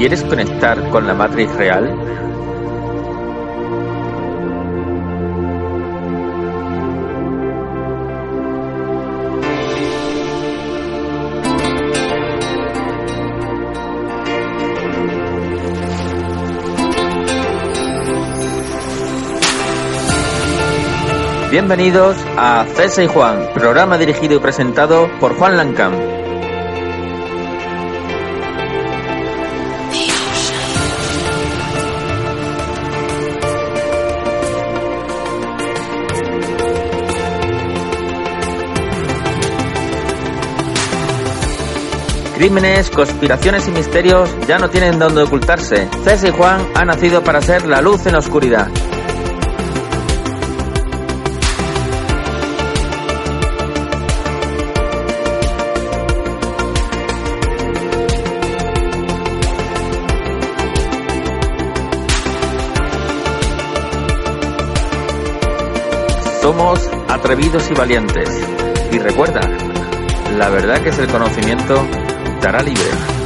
¿Quieres conectar con la matriz real? Bienvenidos a César y Juan, programa dirigido y presentado por Juan Lancam. Crímenes, conspiraciones y misterios ya no tienen dónde ocultarse. César y Juan han nacido para ser la luz en la oscuridad. Somos atrevidos y valientes. Y recuerda, la verdad que es el conocimiento dará libre.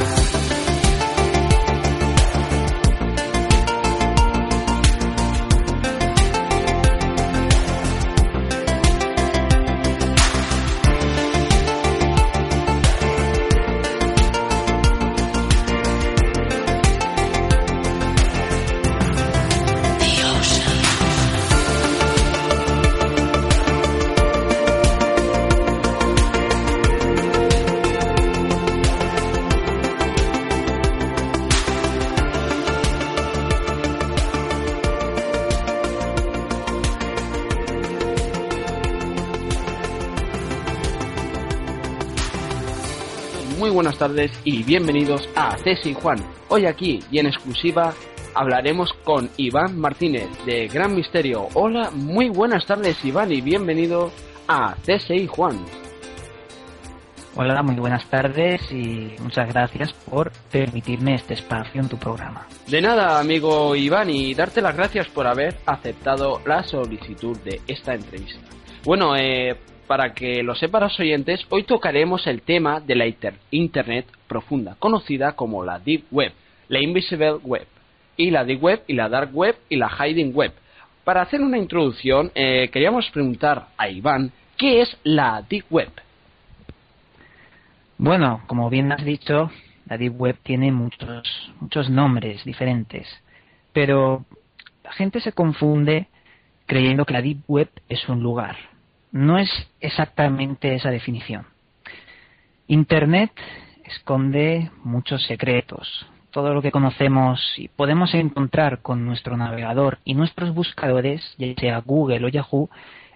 Tardes y bienvenidos a y Juan. Hoy aquí y en exclusiva hablaremos con Iván Martínez de Gran Misterio. Hola, muy buenas tardes Iván y bienvenido a CSI Juan. Hola, muy buenas tardes y muchas gracias por permitirme este espacio en tu programa. De nada, amigo Iván, y darte las gracias por haber aceptado la solicitud de esta entrevista. Bueno, eh, para que lo sepan los oyentes, hoy tocaremos el tema de la inter- Internet profunda, conocida como la Deep Web, la Invisible Web, y la Deep Web y la Dark Web y la Hiding Web. Para hacer una introducción, eh, queríamos preguntar a Iván, ¿qué es la Deep Web? Bueno, como bien has dicho, la Deep Web tiene muchos, muchos nombres diferentes, pero la gente se confunde creyendo que la Deep Web es un lugar. No es exactamente esa definición. Internet esconde muchos secretos. Todo lo que conocemos y podemos encontrar con nuestro navegador y nuestros buscadores, ya sea Google o Yahoo,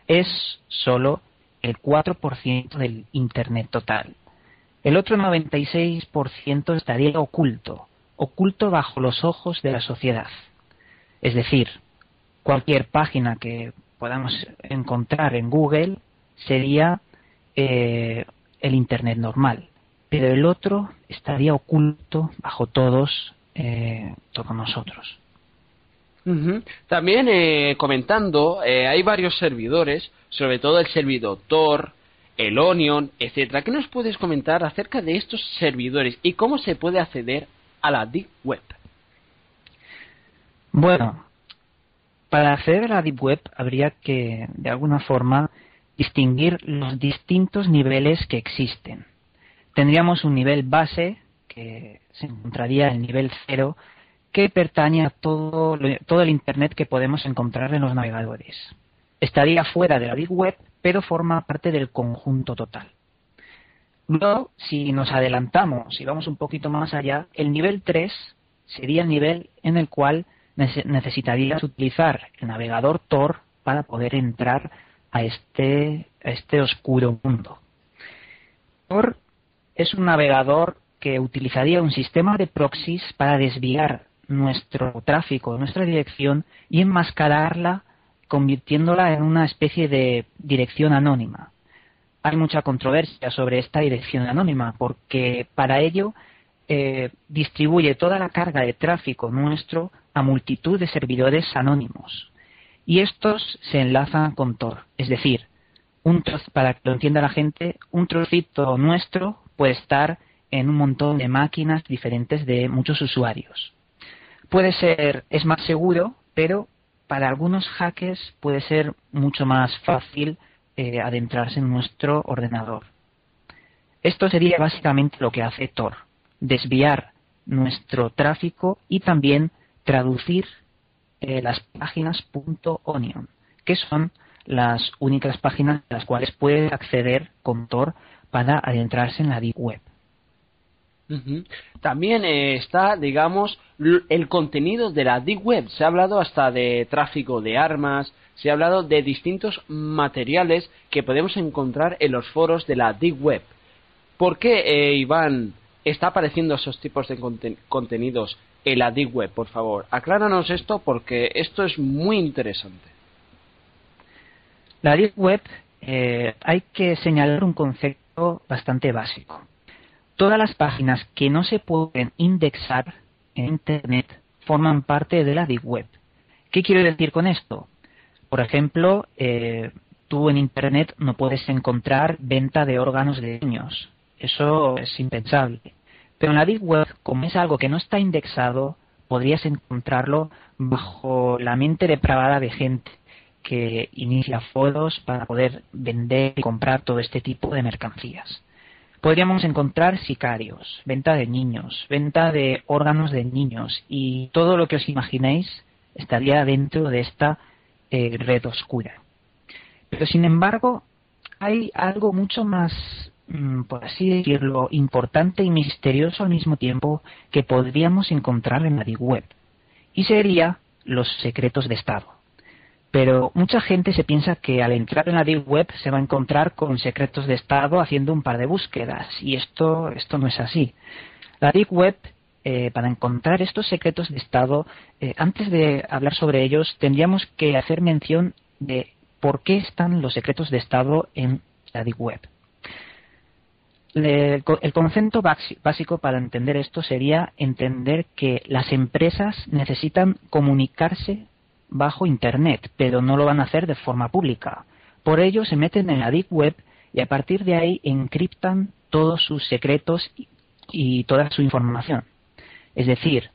es solo el 4% del Internet total. El otro 96% estaría oculto, oculto bajo los ojos de la sociedad. Es decir, cualquier página que podamos encontrar en Google sería eh, el Internet normal, pero el otro estaría oculto bajo todos, eh, todos nosotros. También eh, comentando, eh, hay varios servidores, sobre todo el servidor Tor, el Onion, etcétera. ¿Qué nos puedes comentar acerca de estos servidores y cómo se puede acceder a la Deep Web? Bueno, para acceder a la Deep Web habría que, de alguna forma, distinguir los distintos niveles que existen. Tendríamos un nivel base, que se encontraría en el nivel cero, que pertañe a todo, todo el Internet que podemos encontrar en los navegadores. Estaría fuera de la Deep Web, pero forma parte del conjunto total. Luego, si nos adelantamos y vamos un poquito más allá, el nivel 3 sería el nivel en el cual necesitarías utilizar el navegador Tor para poder entrar a este, a este oscuro mundo. Tor es un navegador que utilizaría un sistema de proxies para desviar nuestro tráfico, nuestra dirección y enmascararla convirtiéndola en una especie de dirección anónima. Hay mucha controversia sobre esta dirección anónima porque para ello eh, distribuye toda la carga de tráfico nuestro a multitud de servidores anónimos. Y estos se enlazan con Tor. Es decir, un para que lo entienda la gente, un trocito nuestro puede estar en un montón de máquinas diferentes de muchos usuarios. Puede ser, es más seguro, pero para algunos hackers puede ser mucho más fácil eh, adentrarse en nuestro ordenador. Esto sería básicamente lo que hace Tor, desviar nuestro tráfico y también traducir eh, las páginas .onion, que son las únicas páginas a las cuales puede acceder con Tor para adentrarse en la Deep Web. También eh, está, digamos, el contenido de la Deep Web. Se ha hablado hasta de tráfico de armas, se ha hablado de distintos materiales que podemos encontrar en los foros de la Deep Web. ¿Por qué, eh, Iván, está apareciendo esos tipos de contenidos en la Deep Web? Por favor, acláranos esto porque esto es muy interesante. La Deep Web eh, hay que señalar un concepto bastante básico. Todas las páginas que no se pueden indexar en Internet forman parte de la Deep Web. ¿Qué quiero decir con esto? Por ejemplo, eh, tú en Internet no puedes encontrar venta de órganos de niños. Eso es impensable. Pero en la Deep Web, como es algo que no está indexado, podrías encontrarlo bajo la mente depravada de gente que inicia foros para poder vender y comprar todo este tipo de mercancías podríamos encontrar sicarios, venta de niños, venta de órganos de niños y todo lo que os imaginéis estaría dentro de esta eh, red oscura. Pero sin embargo, hay algo mucho más, por así decirlo, importante y misterioso al mismo tiempo que podríamos encontrar en la Deep Web, y sería los secretos de Estado. Pero mucha gente se piensa que al entrar en la Deep Web se va a encontrar con secretos de Estado haciendo un par de búsquedas. Y esto, esto no es así. La Deep Web, eh, para encontrar estos secretos de Estado, eh, antes de hablar sobre ellos, tendríamos que hacer mención de por qué están los secretos de Estado en la Deep Web. El concepto básico para entender esto sería entender que las empresas necesitan comunicarse bajo Internet, pero no lo van a hacer de forma pública. Por ello se meten en la Deep Web y a partir de ahí encriptan todos sus secretos y toda su información. Es decir,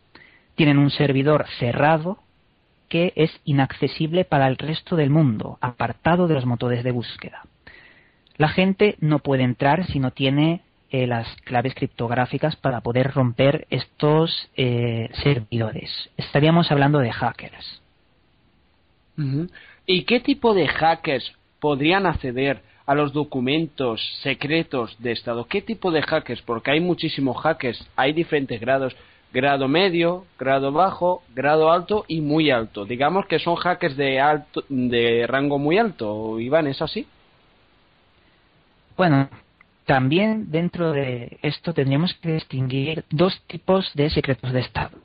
tienen un servidor cerrado que es inaccesible para el resto del mundo, apartado de los motores de búsqueda. La gente no puede entrar si no tiene eh, las claves criptográficas para poder romper estos eh, servidores. Estaríamos hablando de hackers. ¿Y qué tipo de hackers podrían acceder a los documentos secretos de Estado? ¿Qué tipo de hackers? Porque hay muchísimos hackers, hay diferentes grados, grado medio, grado bajo, grado alto y muy alto. Digamos que son hackers de alto, de rango muy alto. Iván, ¿es así? Bueno, también dentro de esto tendríamos que distinguir dos tipos de secretos de Estado.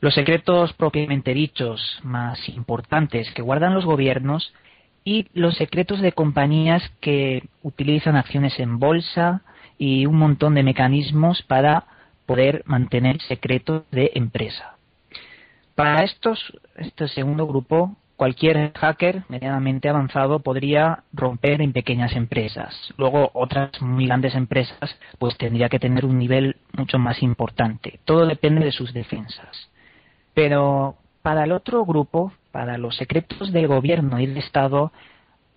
Los secretos propiamente dichos más importantes que guardan los gobiernos y los secretos de compañías que utilizan acciones en bolsa y un montón de mecanismos para poder mantener secretos de empresa. Para estos, este segundo grupo, cualquier hacker medianamente avanzado podría romper en pequeñas empresas. Luego otras muy grandes empresas pues tendría que tener un nivel mucho más importante. Todo depende de sus defensas. Pero para el otro grupo, para los secretos del gobierno y del Estado,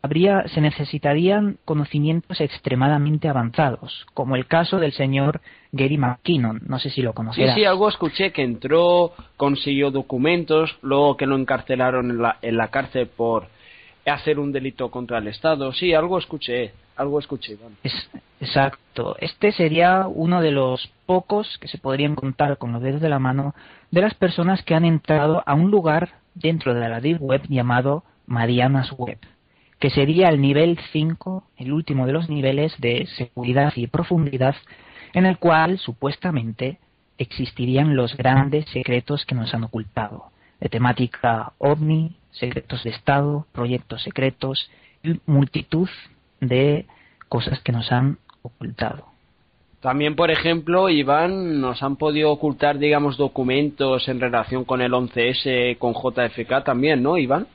habría, se necesitarían conocimientos extremadamente avanzados, como el caso del señor Gary McKinnon. No sé si lo conocías. Sí, sí, algo escuché que entró, consiguió documentos, luego que lo encarcelaron en la, en la cárcel por hacer un delito contra el Estado. Sí, algo escuché, algo escuché. exacto. Este sería uno de los pocos que se podrían contar con los dedos de la mano de las personas que han entrado a un lugar dentro de la Deep Web llamado Marianas Web, que sería el nivel 5, el último de los niveles de seguridad y profundidad, en el cual supuestamente existirían los grandes secretos que nos han ocultado, de temática ovni, secretos de Estado, proyectos secretos y multitud de cosas que nos han ocultado. También, por ejemplo, Iván, nos han podido ocultar, digamos, documentos en relación con el 11S, con JFK también, ¿no, Iván?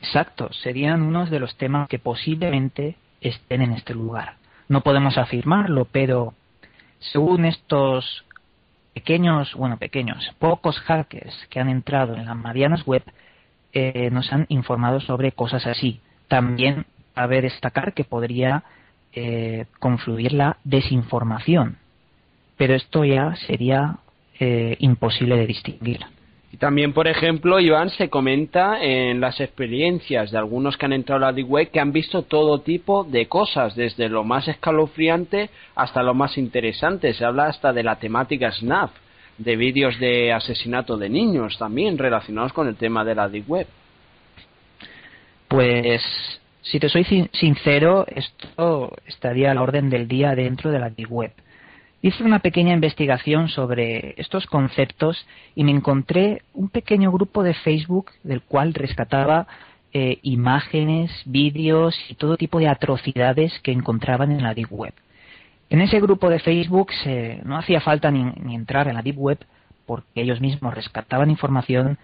Exacto, serían unos de los temas que posiblemente estén en este lugar. No podemos afirmarlo, pero Según estos pequeños, bueno, pequeños, pocos hackers que han entrado en las Marianas Web, eh, nos han informado sobre cosas así. También cabe destacar que podría eh, confluir la desinformación, pero esto ya sería eh, imposible de distinguir. Y también, por ejemplo, Iván se comenta en las experiencias de algunos que han entrado a la Deep Web que han visto todo tipo de cosas, desde lo más escalofriante hasta lo más interesante. Se habla hasta de la temática SNAP, de vídeos de asesinato de niños también relacionados con el tema de la Deep Web. Pues, si te soy sincero, esto estaría al orden del día dentro de la Deep Web Hice una pequeña investigación sobre estos conceptos y me encontré un pequeño grupo de Facebook del cual rescataba eh, imágenes, vídeos y todo tipo de atrocidades que encontraban en la Deep Web. En ese grupo de Facebook no hacía falta ni entrar en la Deep Web porque ellos mismos rescataban información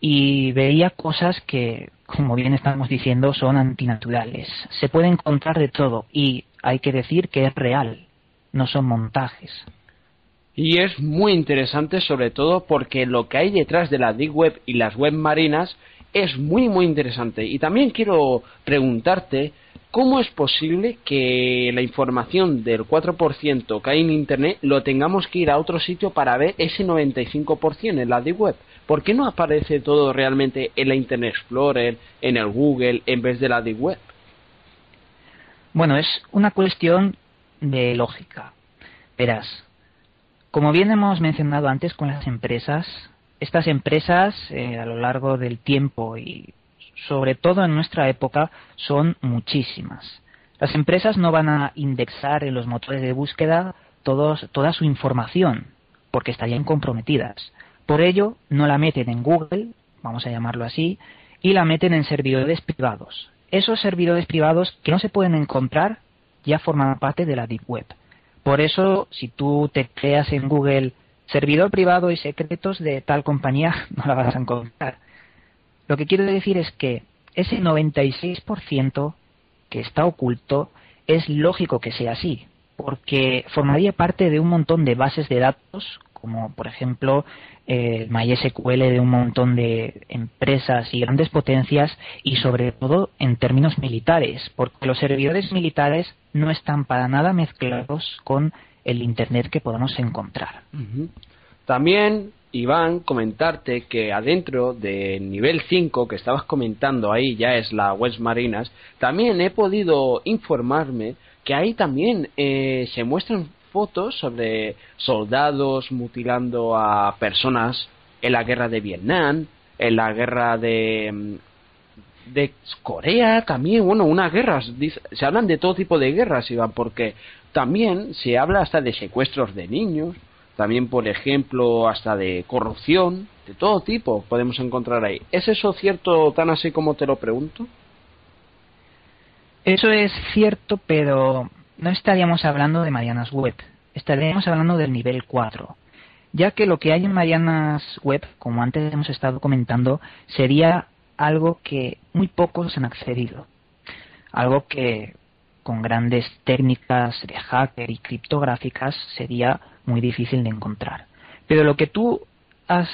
y veía cosas que, como bien estamos diciendo, son antinaturales. Se puede encontrar de todo y hay que decir que es real no son montajes. Y es muy interesante sobre todo porque lo que hay detrás de la Deep Web y las web marinas es muy muy interesante. Y también quiero preguntarte cómo es posible que la información del 4% que hay en Internet lo tengamos que ir a otro sitio para ver ese 95% en la Deep Web. ¿Por qué no aparece todo realmente en la Internet Explorer, en el Google, en vez de la Deep Web? Bueno, es una cuestión de lógica. Verás, como bien hemos mencionado antes con las empresas, estas empresas eh, a lo largo del tiempo y sobre todo en nuestra época son muchísimas. Las empresas no van a indexar en los motores de búsqueda todos, toda su información porque estarían comprometidas. Por ello, no la meten en Google, vamos a llamarlo así, y la meten en servidores privados. Esos servidores privados que no se pueden encontrar ya forman parte de la Deep Web. Por eso, si tú te creas en Google servidor privado y secretos de tal compañía, no la vas a encontrar. Lo que quiero decir es que ese 96% que está oculto es lógico que sea así, porque formaría parte de un montón de bases de datos como por ejemplo eh, MySQL de un montón de empresas y grandes potencias y sobre todo en términos militares, porque los servidores militares no están para nada mezclados con el Internet que podemos encontrar. También, Iván, comentarte que adentro del nivel 5 que estabas comentando ahí, ya es la West Marinas, también he podido informarme que ahí también eh, se muestran fotos sobre soldados mutilando a personas en la guerra de Vietnam, en la guerra de mm, de Corea también, bueno, unas guerras, se hablan de todo tipo de guerras, Iván, porque también se habla hasta de secuestros de niños, también, por ejemplo, hasta de corrupción, de todo tipo podemos encontrar ahí. ¿Es eso cierto tan así como te lo pregunto? Eso es cierto, pero no estaríamos hablando de Marianas Web, estaríamos hablando del nivel 4, ya que lo que hay en Marianas Web, como antes hemos estado comentando, sería algo que muy pocos han accedido, algo que con grandes técnicas de hacker y criptográficas sería muy difícil de encontrar. Pero lo que tú has,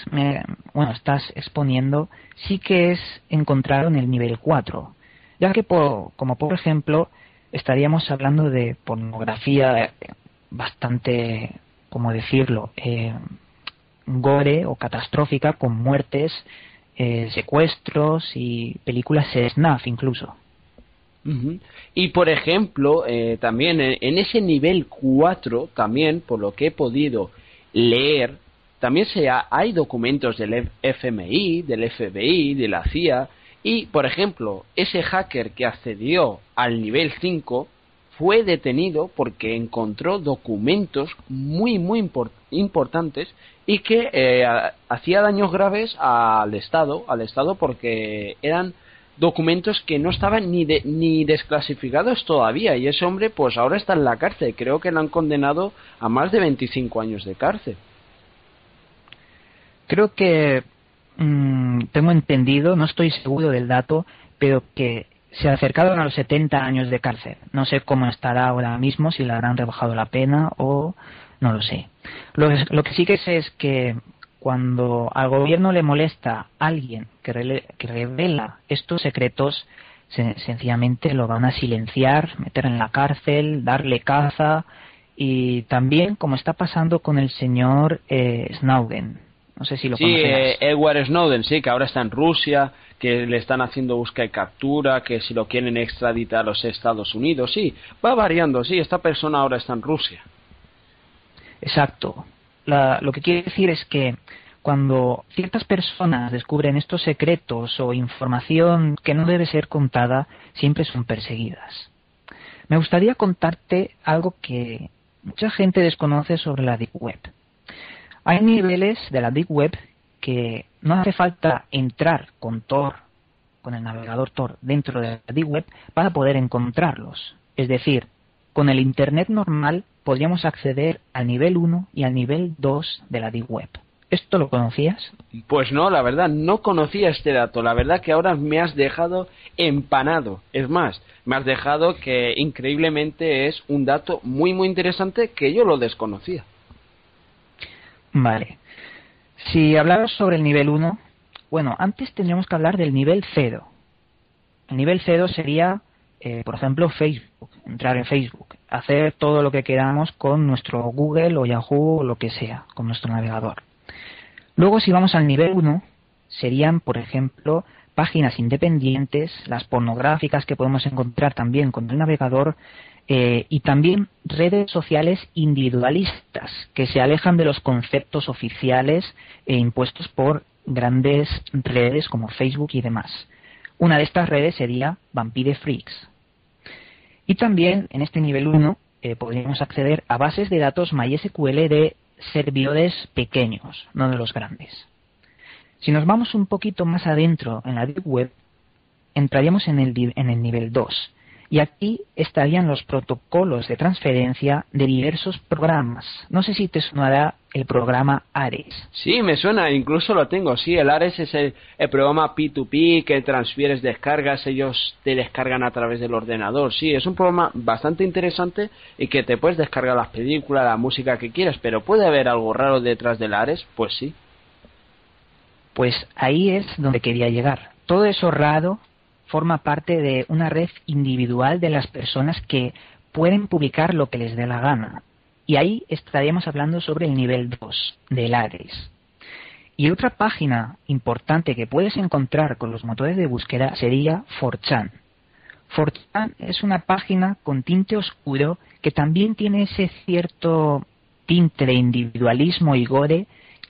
bueno, estás exponiendo sí que es encontrado en el nivel 4, ya que como por ejemplo estaríamos hablando de pornografía bastante, como decirlo, eh, gore o catastrófica con muertes, eh, secuestros y películas snuff incluso. Y por ejemplo, eh, también en, ese nivel 4, también por lo que he podido leer, también se hay documentos del FMI, del FBI, de la CIA, y, por ejemplo, ese hacker que accedió al nivel 5 fue detenido porque encontró documentos muy, muy importantes y que eh, hacía daños graves al Estado, al Estado porque eran documentos que no estaban ni, ni desclasificados todavía y ese hombre pues ahora está en la cárcel. Creo que lo han condenado a más de 25 años de cárcel. Creo que Mm, tengo entendido, no estoy seguro del dato, pero que se acercaron a los 70 años de cárcel. No sé cómo estará ahora mismo, si le habrán rebajado la pena o no lo sé. Lo, que sí que sé es que cuando al gobierno le molesta alguien que, revela estos secretos, sencillamente lo van a silenciar, meter en la cárcel, darle caza y también como está pasando con el señor eh, Snowden. No sé si lo sí, eh, Edward Snowden, sí, que ahora está en Rusia, que le están haciendo búsqueda y captura, que si lo quieren extraditar a los Estados Unidos, sí, va variando, sí, esta persona ahora está en Rusia. Exacto. lo que quiere decir es que cuando ciertas personas descubren estos secretos o información que no debe ser contada, siempre son perseguidas. Me gustaría contarte algo que mucha gente desconoce sobre la Deep Web. Hay niveles de la Deep Web que no hace falta entrar con Tor, con el navegador Tor, dentro de la Deep Web para poder encontrarlos. Es decir, con el Internet normal podríamos acceder al nivel 1 y al nivel 2 de la Deep Web. ¿Esto lo conocías? Pues no, la verdad, no conocía este dato. La verdad que ahora me has dejado empanado. Es más, me has dejado que increíblemente es un dato muy, muy interesante que yo lo desconocía. Vale. Si hablamos sobre el nivel 1, bueno, antes tendríamos que hablar del nivel 0. El nivel 0 sería, eh, por ejemplo, Facebook, entrar en Facebook, hacer todo lo que queramos con nuestro Google o Yahoo o lo que sea, con nuestro navegador. Luego, si vamos al nivel 1, serían, por ejemplo, páginas independientes, las pornográficas que podemos encontrar también con el navegador, eh, y también redes sociales individualistas que se alejan de los conceptos oficiales e impuestos por grandes redes como Facebook y demás. Una de estas redes sería Vampire Freaks. Y también en este nivel 1 eh, podríamos acceder a bases de datos MySQL de servidores pequeños, no de los grandes. Si nos vamos un poquito más adentro en la Deep Web, entraríamos en el, en el nivel 2. Y aquí estarían los protocolos de transferencia de diversos programas. No sé si te sonará el programa Ares. Sí, me suena, incluso lo tengo. Sí, el Ares es el, el, programa P2P que transfieres descargas, ellos te descargan a través del ordenador. Sí, es un programa bastante interesante y que te puedes descargar las películas, la música que quieras, pero ¿puede haber algo raro detrás del Ares? Pues sí. Pues ahí es donde quería llegar. Todo eso raro forma parte de una red individual de las personas que pueden publicar lo que les dé la gana. Y ahí estaríamos hablando sobre el nivel 2 del Ares. Y otra página importante que puedes encontrar con los motores de búsqueda sería 4chan. 4chan es una página con tinte oscuro que también tiene ese cierto tinte de individualismo y gore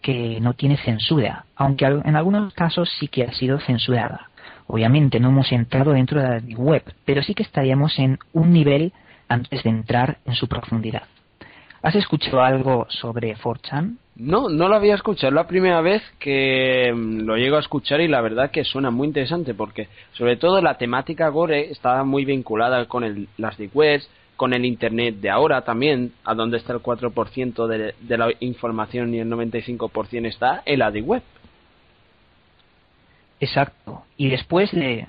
que no tiene censura, aunque en algunos casos sí que ha sido censurada. Obviamente no hemos entrado dentro de la web, pero sí que estaríamos en un nivel antes de entrar en su profundidad. ¿Has escuchado algo sobre 4chan? No, no lo había escuchado. Es la primera vez que mm, lo llego a escuchar y la verdad que suena muy interesante porque sobre todo la temática gore está muy vinculada con el, las deep webs, con el Internet de ahora también, a donde está el 4% de, de la información y el 95% está en la deep web. Exacto. Y después de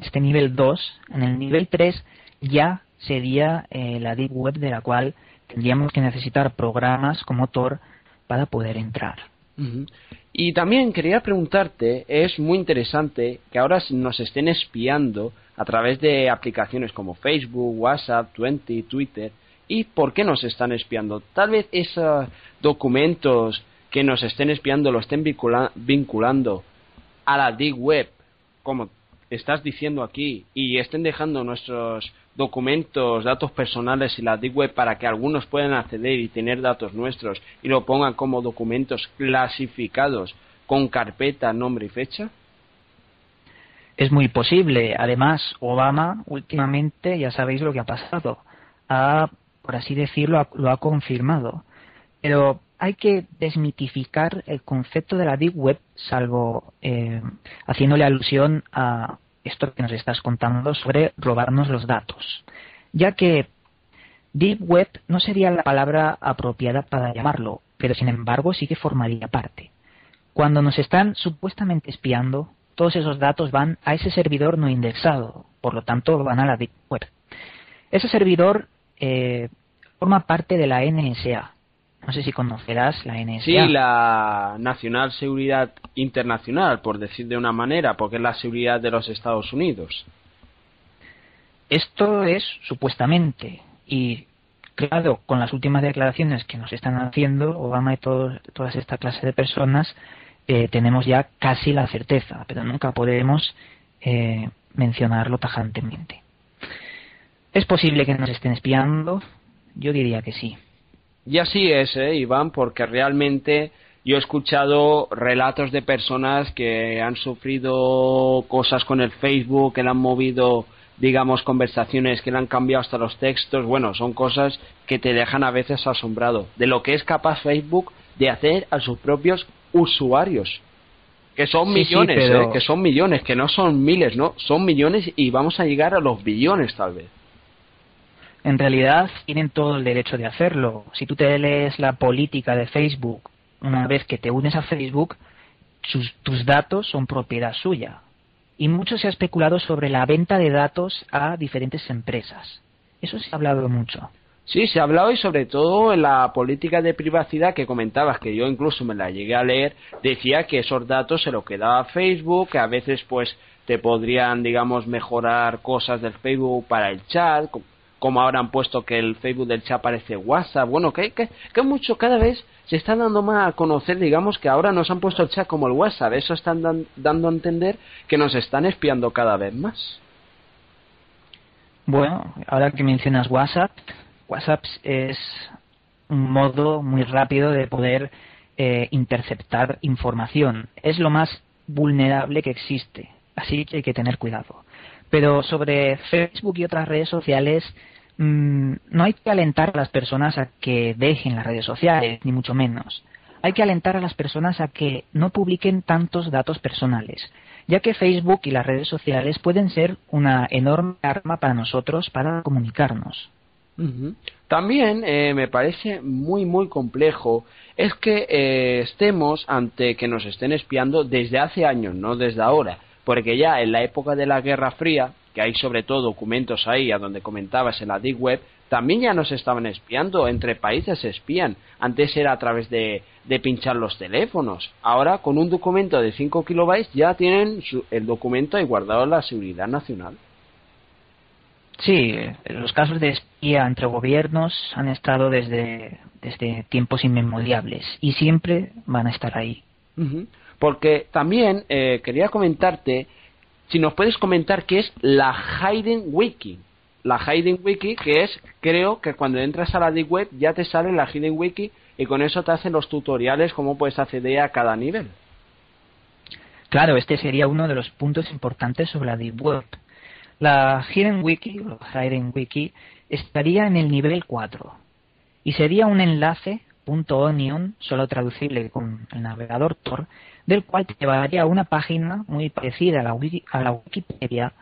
este nivel 2, en el nivel 3 ya sería eh, la Deep Web de la cual tendríamos que necesitar programas como Tor para poder entrar. Y también quería preguntarte, es muy interesante que ahora nos estén espiando a través de aplicaciones como Facebook, WhatsApp, Twenty, Twitter. ¿Y por qué nos están espiando? Tal vez esos documentos que nos estén espiando lo estén vinculando a la Deep Web, como estás diciendo aquí, y estén dejando nuestros documentos, datos personales en la Deep Web para que algunos puedan acceder y tener datos nuestros y lo pongan como documentos clasificados con carpeta, nombre y fecha? Es muy posible. Además, Obama últimamente, ya sabéis lo que ha pasado, ha, por así decirlo, lo ha confirmado. Pero hay que desmitificar el concepto de la Deep Web, salvo eh, haciéndole alusión a esto que nos estás contando sobre robarnos los datos, ya que Deep Web no sería la palabra apropiada para llamarlo, pero sin embargo sí que formaría parte. Cuando nos están supuestamente espiando, todos esos datos van a ese servidor no indexado, por lo tanto van a la Deep Web. Ese servidor eh, forma parte de la NSA. No sé si conocerás la NSA. Sí, la Nacional Seguridad Internacional, por decir de una manera, porque es la seguridad de los Estados Unidos. Esto es supuestamente, y claro, con las últimas declaraciones que nos están haciendo Obama y todas esta clase de personas, eh, tenemos ya casi la certeza, pero nunca podemos eh, mencionarlo tajantemente. ¿Es posible que nos estén espiando? Yo diría que sí. Y así es, ¿eh, Iván, porque realmente yo he escuchado relatos de personas que han sufrido cosas con el Facebook, que le han movido, digamos, conversaciones, que le han cambiado hasta los textos. Bueno, son cosas que te dejan a veces asombrado de lo que es capaz Facebook de hacer a sus propios usuarios. Que son millones, ¿eh? que son millones, que no son miles, ¿no? Son millones y vamos a llegar a los billones tal vez en realidad tienen todo el derecho de hacerlo. Si tú te lees la política de Facebook, una vez que te unes a Facebook, tus datos son propiedad suya. Y mucho se ha especulado sobre la venta de datos a diferentes empresas. Eso se ha hablado mucho. Sí, se ha hablado y sobre todo en la política de privacidad que comentabas, que yo incluso me la llegué a leer, decía que esos datos se los quedaba Facebook, que a veces pues te podrían, digamos, mejorar cosas del Facebook para el chat, como ahora han puesto que el Facebook del chat parece WhatsApp, bueno, que, que, que mucho, cada vez se está dando más a conocer, digamos que ahora nos han puesto el chat como el WhatsApp, eso están dando a entender que nos están espiando cada vez más. Bueno, ahora que mencionas WhatsApp, WhatsApp es un modo muy rápido de poder eh, interceptar información. Es lo más vulnerable que existe, así que hay que tener cuidado. Pero sobre Facebook y otras redes sociales, mm, no hay que alentar a las personas a que dejen las redes sociales, ni mucho menos. Hay que alentar a las personas a que no publiquen tantos datos personales, ya que Facebook y las redes sociales pueden ser una enorme arma para nosotros para comunicarnos. También eh, me parece muy muy complejo es que eh, estemos ante que nos estén espiando desde hace años, no desde ahora porque ya en la época de la Guerra Fría, que hay sobre todo documentos ahí a donde comentabas en la Deep Web, también ya nos estaban espiando, entre países se espían. Antes era a través de, de pinchar los teléfonos. Ahora con un documento de 5 kilobytes ya tienen el documento ahí guardado en la seguridad nacional. Sí, los casos de espía entre gobiernos han estado desde, desde tiempos inmemoriales y siempre van a estar ahí. Porque también eh, quería comentarte, si nos puedes comentar qué es la Hidden Wiki. La Hidden Wiki, que es, creo que cuando entras a la Deep Web ya te sale la Hidden Wiki y con eso te hacen los tutoriales cómo puedes acceder a cada nivel. Claro, este sería uno de los puntos importantes sobre la Deep Web. La Hidden Wiki, o Hidden Wiki, estaría en el nivel 4 y sería un enlace .onion, solo traducible con el navegador Tor, del cual te llevaría a una página muy parecida a la, a la Wikipedia,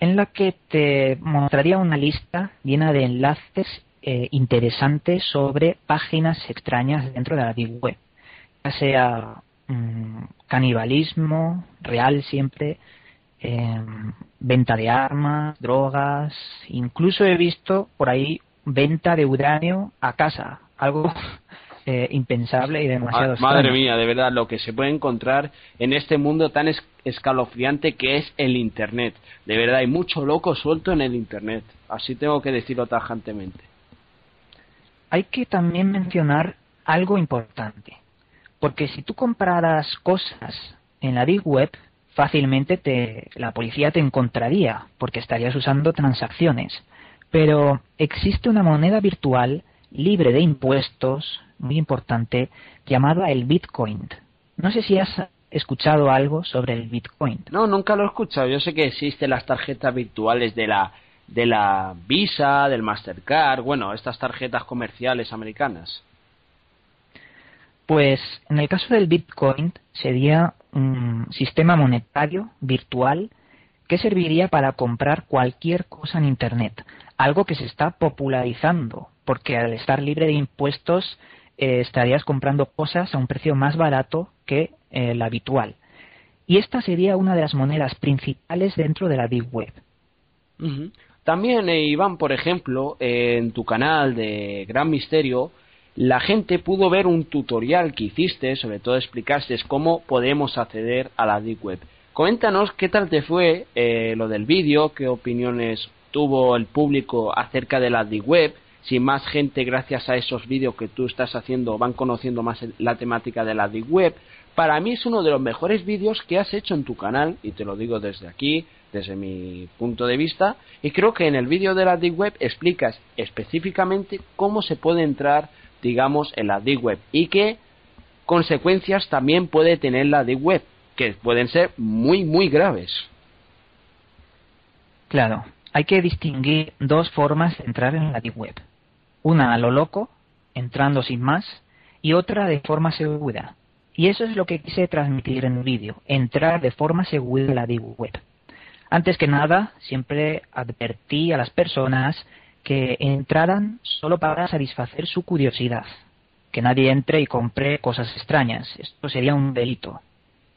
en la que te mostraría una lista llena de enlaces eh, interesantes sobre páginas extrañas dentro de la Deep Web, ya sea mm, canibalismo, real siempre, em, venta de armas, drogas, incluso he visto por ahí venta de uranio a casa, algo eh, impensable y demasiado. Ah, madre mía, de verdad, lo que se puede encontrar en este mundo tan escalofriante que es el Internet. De verdad, hay mucho loco suelto en el Internet. Así tengo que decirlo tajantemente. Hay que también mencionar algo importante. Porque si tú compraras cosas en la Big Web, fácilmente te, la policía te encontraría, porque estarías usando transacciones. Pero existe una moneda virtual libre de impuestos, muy importante, llamada el Bitcoin. No sé si has escuchado algo sobre el Bitcoin. No, nunca lo he escuchado. Yo sé que existen las tarjetas virtuales de la de la Visa, del Mastercard, bueno, estas tarjetas comerciales americanas. Pues en el caso del Bitcoin sería un sistema monetario virtual que serviría para comprar cualquier cosa en Internet, algo que se está popularizando, porque al estar libre de impuestos eh, estarías comprando cosas a un precio más barato que el eh, habitual. Y esta sería una de las monedas principales dentro de la Deep Web. También, eh, Iván, por ejemplo, en tu canal de Gran Misterio, la gente pudo ver un tutorial que hiciste, sobre todo explicaste cómo podemos acceder a la Deep Web. Coméntanos qué tal te fue eh, lo del vídeo, qué opiniones tuvo el público acerca de la Deep Web, si más gente gracias a esos vídeos que tú estás haciendo van conociendo más la temática de la Deep Web. Para mí es uno de los mejores vídeos que has hecho en tu canal, y te lo digo desde aquí, desde mi punto de vista, y creo que en el vídeo de la Deep Web explicas específicamente cómo se puede entrar digamos, en la Deep Web y qué consecuencias también puede tener la Deep Web, que pueden ser muy, muy graves. Claro, hay que distinguir dos formas de entrar en la Deep Web. Una a lo loco, entrando sin más, y otra de forma segura. Y eso es lo que quise transmitir en el vídeo, entrar de forma segura en la Deep Web. Antes que nada, siempre advertí a las personas que entraran solo para satisfacer su curiosidad. Que nadie entre y compre cosas extrañas. Esto sería un delito.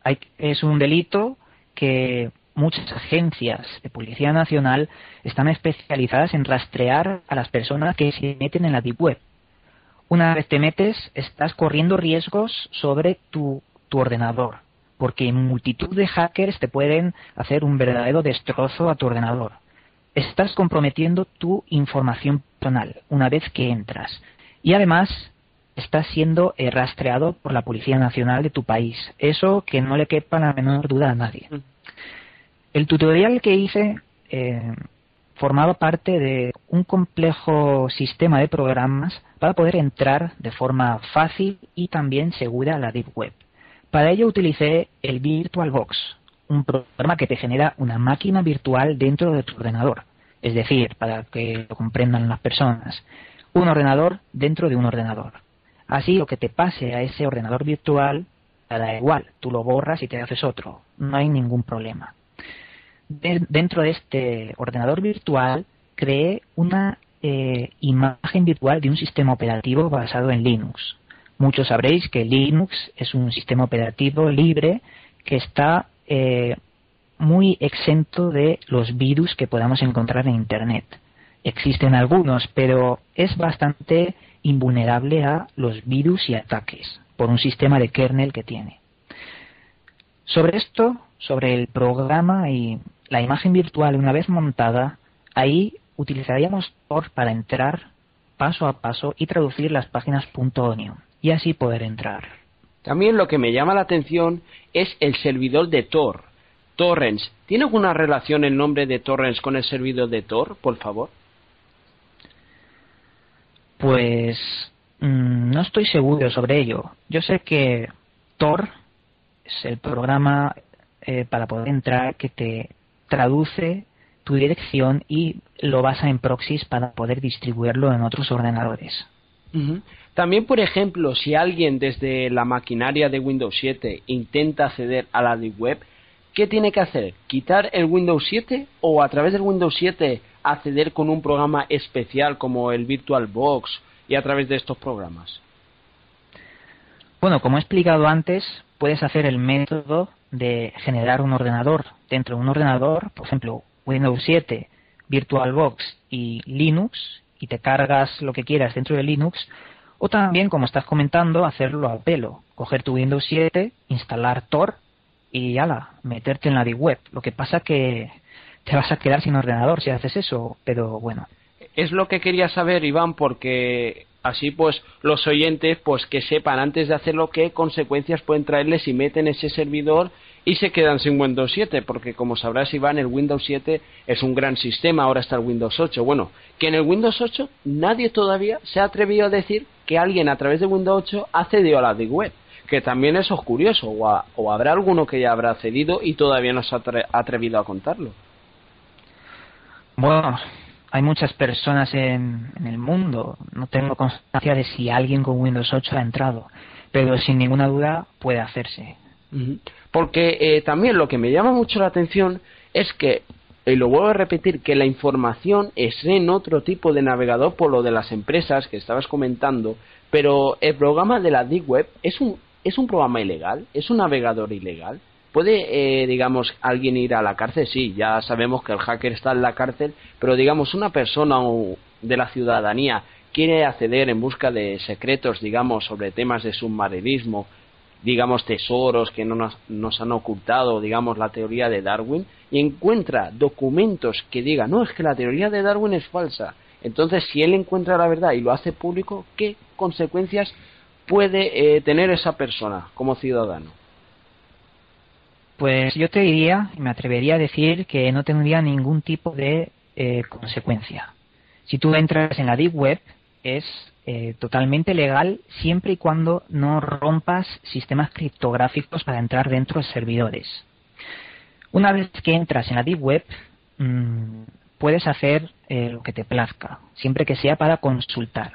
Hay, es un delito que muchas agencias de Policía Nacional están especializadas en rastrear a las personas que se meten en la Deep Web. Una vez te metes, estás corriendo riesgos sobre tu, tu ordenador, porque multitud de hackers te pueden hacer un verdadero destrozo a tu ordenador estás comprometiendo tu información personal una vez que entras. Y además estás siendo eh, rastreado por la Policía Nacional de tu país. Eso que no le quepa la menor duda a nadie. Mm. El tutorial que hice eh, formaba parte de un complejo sistema de programas para poder entrar de forma fácil y también segura a la Deep Web. Para ello utilicé el VirtualBox, un programa que te genera una máquina virtual dentro de tu ordenador. Es decir, para que lo comprendan las personas, un ordenador dentro de un ordenador. Así lo que te pase a ese ordenador virtual te da igual, tú lo borras y te haces otro, no hay ningún problema. dentro de este ordenador virtual creé una eh, imagen virtual de un sistema operativo basado en Linux. Muchos sabréis que Linux es un sistema operativo libre que está eh, muy exento de los virus que podamos encontrar en Internet. Existen algunos, pero es bastante invulnerable a los virus y ataques por un sistema de kernel que tiene. Sobre esto, sobre el programa y la imagen virtual una vez montada, ahí utilizaríamos Tor para entrar paso a paso y traducir las páginas .onion y así poder entrar. También lo que me llama la atención es el servidor de Tor. Torrents. ¿Tiene alguna relación el nombre de Torrents con el servidor de Tor, por favor? Pues mm, no estoy seguro sobre ello. Yo sé que Tor es el programa eh, para poder entrar que te traduce tu dirección y lo basa en proxies para poder distribuirlo en otros ordenadores. También, por ejemplo, si alguien desde la maquinaria de Windows 7 intenta acceder a la Deep Web, ¿qué tiene que hacer? ¿Quitar el Windows 7 o a través del Windows 7 acceder con un programa especial como el VirtualBox y a través de estos programas? Bueno, como he explicado antes, puedes hacer el método de generar un ordenador dentro de un ordenador, por ejemplo, Windows 7, VirtualBox y Linux, y te cargas lo que quieras dentro de Linux, o también, como estás comentando, hacerlo a pelo, coger tu Windows 7, instalar Tor y ala, meterte en la Deep Web. Lo que pasa que te vas a quedar sin ordenador si haces eso, pero bueno. Es lo que quería saber, Iván, porque así pues los oyentes pues que sepan antes de hacerlo qué consecuencias pueden traerles si meten ese servidor y se quedan sin Windows 7, porque como sabrás Iván, el Windows 7 es un gran sistema, ahora está el Windows 8. Bueno, que en el Windows 8 nadie todavía se ha atrevido a decir que alguien a través de Windows 8 ha cedido a la Deep Web que también eso es curioso, o, habrá alguno que ya habrá cedido y todavía no se ha atrevido a contarlo. Bueno, hay muchas personas en, el mundo, no tengo constancia de si alguien con Windows 8 ha entrado, pero sin ninguna duda puede hacerse. Porque eh, también lo que me llama mucho la atención es que, y lo vuelvo a repetir, que la información es en otro tipo de navegador por lo de las empresas que estabas comentando, pero el programa de la Deep Web es un es un programa ilegal, es un navegador ilegal. ¿Puede, eh, digamos, alguien ir a la cárcel? Sí, ya sabemos que el hacker está en la cárcel, pero digamos, una persona de la ciudadanía quiere acceder en busca de secretos, digamos, sobre temas de submarinismo, digamos, tesoros que no nos, nos, han ocultado, digamos, la teoría de Darwin, y encuentra documentos que digan, no, es que la teoría de Darwin es falsa. Entonces, si él encuentra la verdad y lo hace público, ¿qué consecuencias puede eh, tener esa persona como ciudadano? Pues yo te diría, me atrevería a decir que no tendría ningún tipo de eh, consecuencia. Si tú entras en la Deep Web, es eh, totalmente legal siempre y cuando no rompas sistemas criptográficos para entrar dentro de servidores. Una vez que entras en la Deep Web, mm, puedes hacer eh, lo que te plazca, siempre que sea para consultar.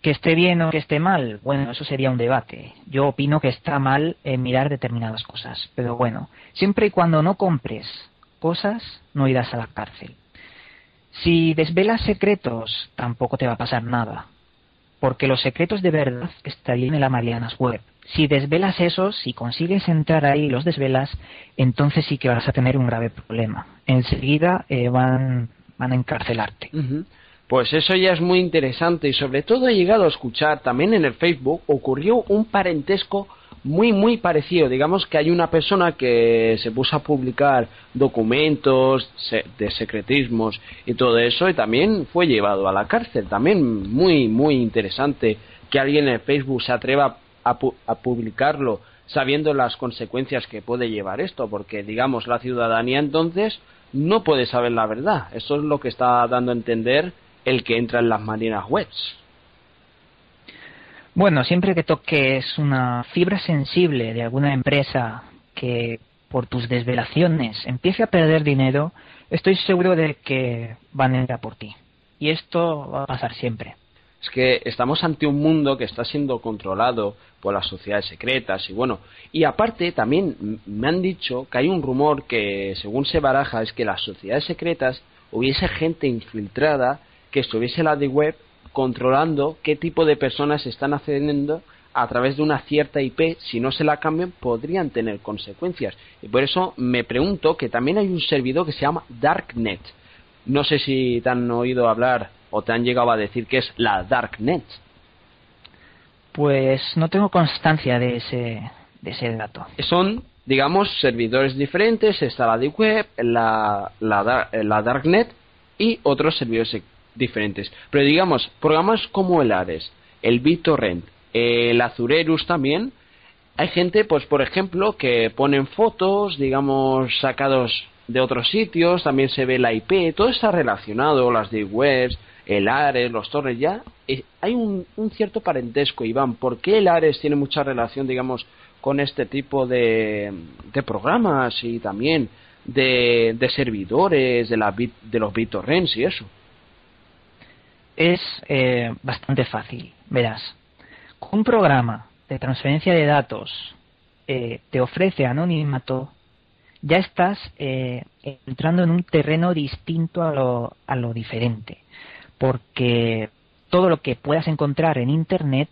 Que esté bien o que esté mal, bueno, eso sería un debate. Yo opino que está mal eh, mirar determinadas cosas, pero bueno, siempre y cuando no compres cosas, no irás a la cárcel. Si desvelas secretos, tampoco te va a pasar nada, porque los secretos de verdad estarían en la Marianas Web. Si desvelas esos, si consigues entrar ahí y los desvelas, entonces sí que vas a tener un grave problema. Enseguida eh, van, van a encarcelarte. Pues eso ya es muy interesante y sobre todo he llegado a escuchar también en el Facebook ocurrió un parentesco muy muy parecido. Digamos que hay una persona que se puso a publicar documentos de secretismos y todo eso y también fue llevado a la cárcel. También muy muy interesante que alguien en Facebook se atreva a, a publicarlo sabiendo las consecuencias que puede llevar esto, porque digamos la ciudadanía entonces no puede saber la verdad. Eso es lo que está dando a entender el que entra en las marinas webs. Bueno, siempre que toques una fibra sensible de alguna empresa que por tus desvelaciones empiece a perder dinero, estoy seguro de que van a ir a por ti. Y esto va a pasar siempre. Es que estamos ante un mundo que está siendo controlado por las sociedades secretas y bueno, y aparte también me han dicho que hay un rumor que según se baraja es que las sociedades secretas hubiese gente infiltrada que estuviese la de web controlando qué tipo de personas están accediendo a través de una cierta IP, si no se la cambian, podrían tener consecuencias. Y por eso me pregunto que también hay un servidor que se llama Darknet. No sé si te han oído hablar o te han llegado a decir que es la Darknet. Pues no tengo constancia de ese, de ese dato. Son, digamos, servidores diferentes. Está la Deep Web, la, la, la Darknet y otros servidores diferentes. Pero digamos, programas como el Ares, el BitTorrent, el Azurerus también, hay gente, pues por ejemplo, que ponen fotos, digamos, sacados de otros sitios, también se ve la IP, todo está relacionado, las de webs, el Ares, los torres, ya eh, hay un, cierto parentesco, Iván. ¿Por qué el Ares tiene mucha relación, digamos, con este tipo de, de programas y también de, servidores, de, la de los BitTorrents y eso? Es eh, bastante fácil. Verás, un programa de transferencia de datos eh, te ofrece anonimato, ya estás eh, entrando en un terreno distinto a lo, a lo diferente, porque todo lo que puedas encontrar en Internet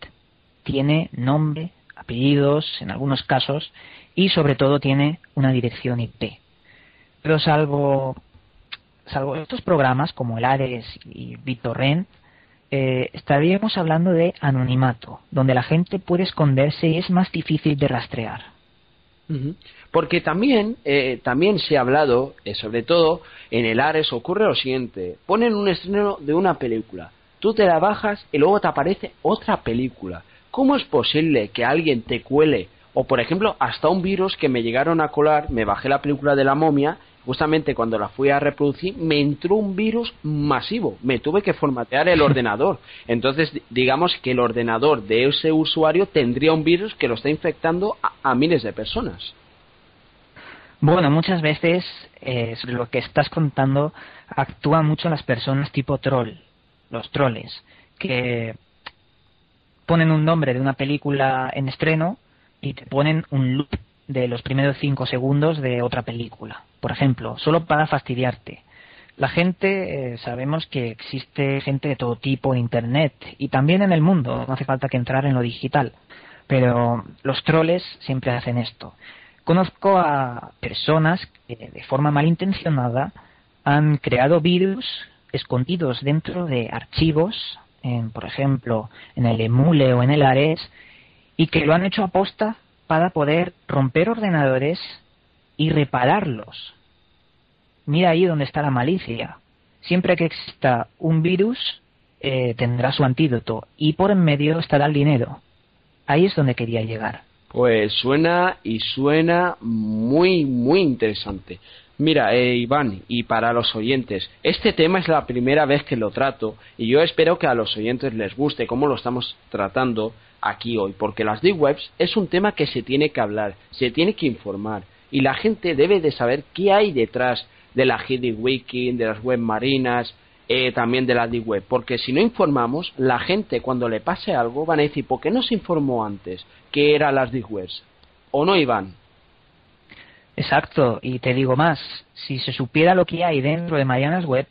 tiene nombre, apellidos, en algunos casos, y sobre todo tiene una dirección IP. Pero salvo, salvo estos programas como el Ares y BitTorrent, eh, estaríamos hablando de anonimato, donde la gente puede esconderse y es más difícil de rastrear. Porque también, eh, también se ha hablado, eh, sobre todo en el Ares, ocurre lo siguiente: ponen un estreno de una película, tú te la bajas y luego te aparece otra película. ¿Cómo es posible que alguien te cuele? O por ejemplo, hasta un virus que me llegaron a colar, me bajé la película de la momia justamente cuando la fui a reproducir, me entró un virus masivo. Me tuve que formatear el ordenador. Entonces, digamos que el ordenador de ese usuario tendría un virus que lo está infectando a, miles de personas. Bueno, muchas veces eh, sobre lo que estás contando actúan mucho las personas tipo troll, los troles, que ponen un nombre de una película en estreno y te ponen un loop de los primeros cinco segundos de otra película, por ejemplo, solo para fastidiarte. La gente, eh, sabemos que existe gente de todo tipo en Internet y también en el mundo, no hace falta que entrar en lo digital, pero los troles siempre hacen esto. Conozco a personas que de forma malintencionada han creado virus escondidos dentro de archivos, en, por ejemplo, en el Emule o en el Ares, y que lo han hecho aposta para poder romper ordenadores y repararlos. Mira ahí donde está la malicia. Siempre que exista un virus, eh, tendrá su antídoto y por en medio estará el dinero. Ahí es donde quería llegar. Pues suena y suena muy, muy interesante. Mira, eh, Iván, y para los oyentes, este tema es la primera vez que lo trato y yo espero que a los oyentes les guste cómo lo estamos tratando aquí hoy, porque las D-Webs es un tema que se tiene que hablar, se tiene que informar y la gente debe de saber qué hay detrás de la Hidden Wiki, de las web marinas, eh, también de la D-Web, porque si no informamos, la gente cuando le pase algo van a decir, ¿por qué no se informó antes que eran las D-Webs? ¿O no, Iván? Exacto, y te digo más, si se supiera lo que hay dentro de Marianas Web,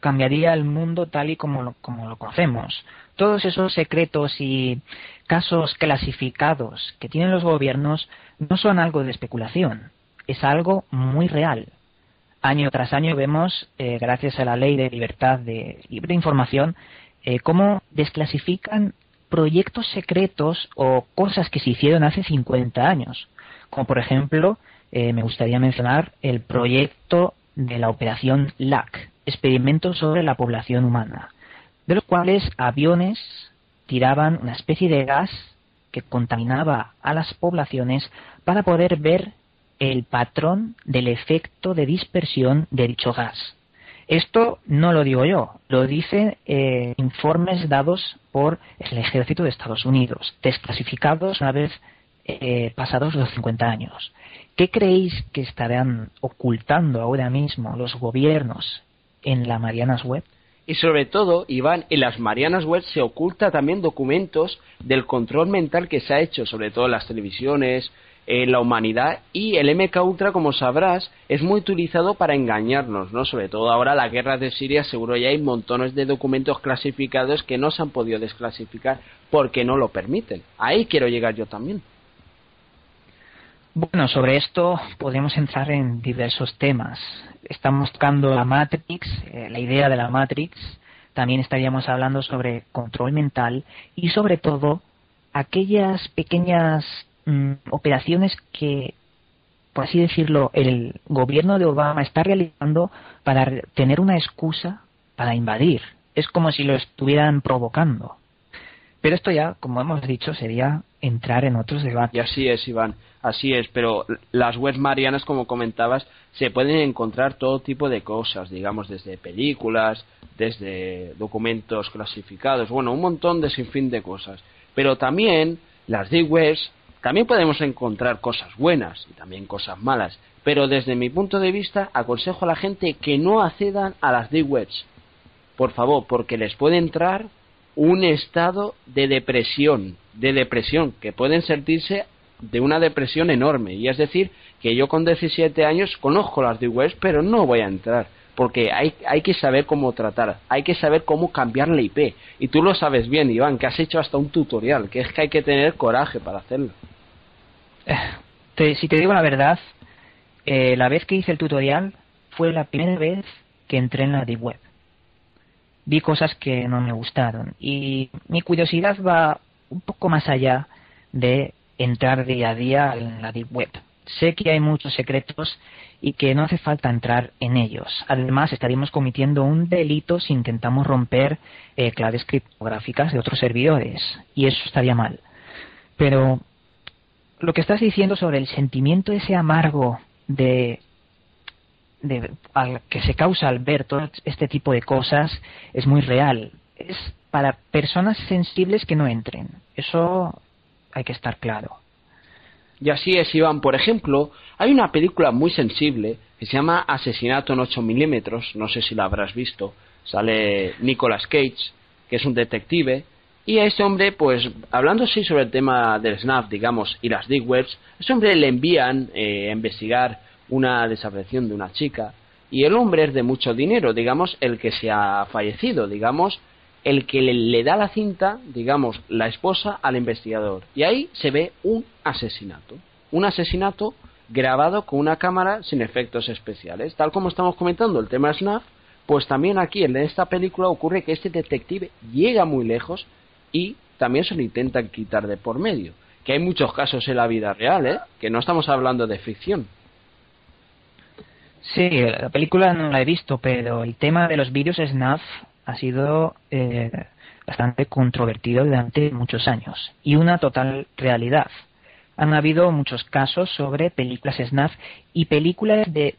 cambiaría el mundo tal y como lo, como lo conocemos. Todos esos secretos y casos clasificados que tienen los gobiernos no son algo de especulación, es algo muy real. Año tras año vemos, eh, gracias a la ley de libertad de libre información, eh, cómo desclasifican proyectos secretos o cosas que se hicieron hace 50 años, como por ejemplo eh, me gustaría mencionar el proyecto de la operación LAC, Experimentos sobre la población humana, de los cuales aviones tiraban una especie de gas que contaminaba a las poblaciones para poder ver el patrón del efecto de dispersión de dicho gas. Esto no lo digo yo, lo dicen eh, informes dados por el ejército de Estados Unidos, desclasificados una vez eh, pasados los 50 años. ¿Qué creéis que estarán ocultando ahora mismo los gobiernos en la Marianas Web? Y sobre todo, Iván, en las Marianas Web se oculta también documentos del control mental que se ha hecho, sobre todo en las televisiones, en la humanidad y el MK Ultra, como sabrás, es muy utilizado para engañarnos, ¿no? Sobre todo ahora la guerra de Siria, seguro ya hay montones de documentos clasificados que no se han podido desclasificar porque no lo permiten. Ahí quiero llegar yo también. Bueno, sobre esto podemos entrar en diversos temas. Estamos tocando la Matrix, eh, la idea de la Matrix. También estaríamos hablando sobre control mental y sobre todo aquellas pequeñas mm, operaciones que, por así decirlo, el gobierno de Obama está realizando para tener una excusa para invadir. Es como si lo estuvieran provocando. Pero esto ya, como hemos dicho, sería entrar en otros debates. Y así es, Iván. Así es, pero las webs marianas, como comentabas, se pueden encontrar todo tipo de cosas, digamos, desde películas, desde documentos clasificados, bueno, un montón de sinfín de cosas. Pero también las deep webs, también podemos encontrar cosas buenas y también cosas malas. Pero desde mi punto de vista, aconsejo a la gente que no accedan a las deep webs. Por favor, porque les puede entrar un estado de depresión, de depresión, que pueden sentirse de una depresión enorme. Y es decir, que yo con 17 años conozco las deep webs, pero no voy a entrar. Porque hay, hay que saber cómo tratar, hay que saber cómo cambiar la IP. Y tú lo sabes bien, Iván, que has hecho hasta un tutorial, que es que hay que tener coraje para hacerlo. Eh, si te digo la verdad, eh, la vez que hice el tutorial fue la primera vez que entré en la Deep Web. Vi cosas que no me gustaron y mi curiosidad va un poco más allá de entrar día a día en la Deep Web. Sé que hay muchos secretos y que no hace falta entrar en ellos. Además, estaríamos cometiendo un delito si intentamos romper eh, claves criptográficas de otros servidores, y eso estaría mal. Pero lo que estás diciendo sobre el sentimiento ese amargo de, de al, que se causa al ver todo este tipo de cosas es muy real. Es para personas sensibles que no entren. Eso hay que estar claro. Y así es, Iván. Por ejemplo, hay una película muy sensible que se llama Asesinato en 8 milímetros, no sé si la habrás visto. Sale Nicolas Cage, que es un detective, y a ese hombre, pues, hablando así sobre el tema del snap, digamos, y las deep webs, a ese hombre le envían eh, a investigar una desaparición de una chica, y el hombre es de mucho dinero, digamos, el que se ha fallecido, digamos, el que le, da la cinta, digamos, la esposa al investigador. Y ahí se ve un asesinato. Un asesinato grabado con una cámara sin efectos especiales. Tal como estamos comentando el tema Snuff, pues también aquí en esta película ocurre que este detective llega muy lejos y también se lo intentan quitar de por medio. Que hay muchos casos en la vida real, ¿eh? Que no estamos hablando de ficción. Sí, la película no la he visto, pero el tema de los vídeos SNAF ha sido eh, bastante controvertido durante muchos años y una total realidad. Han habido muchos casos sobre películas SNAF y películas de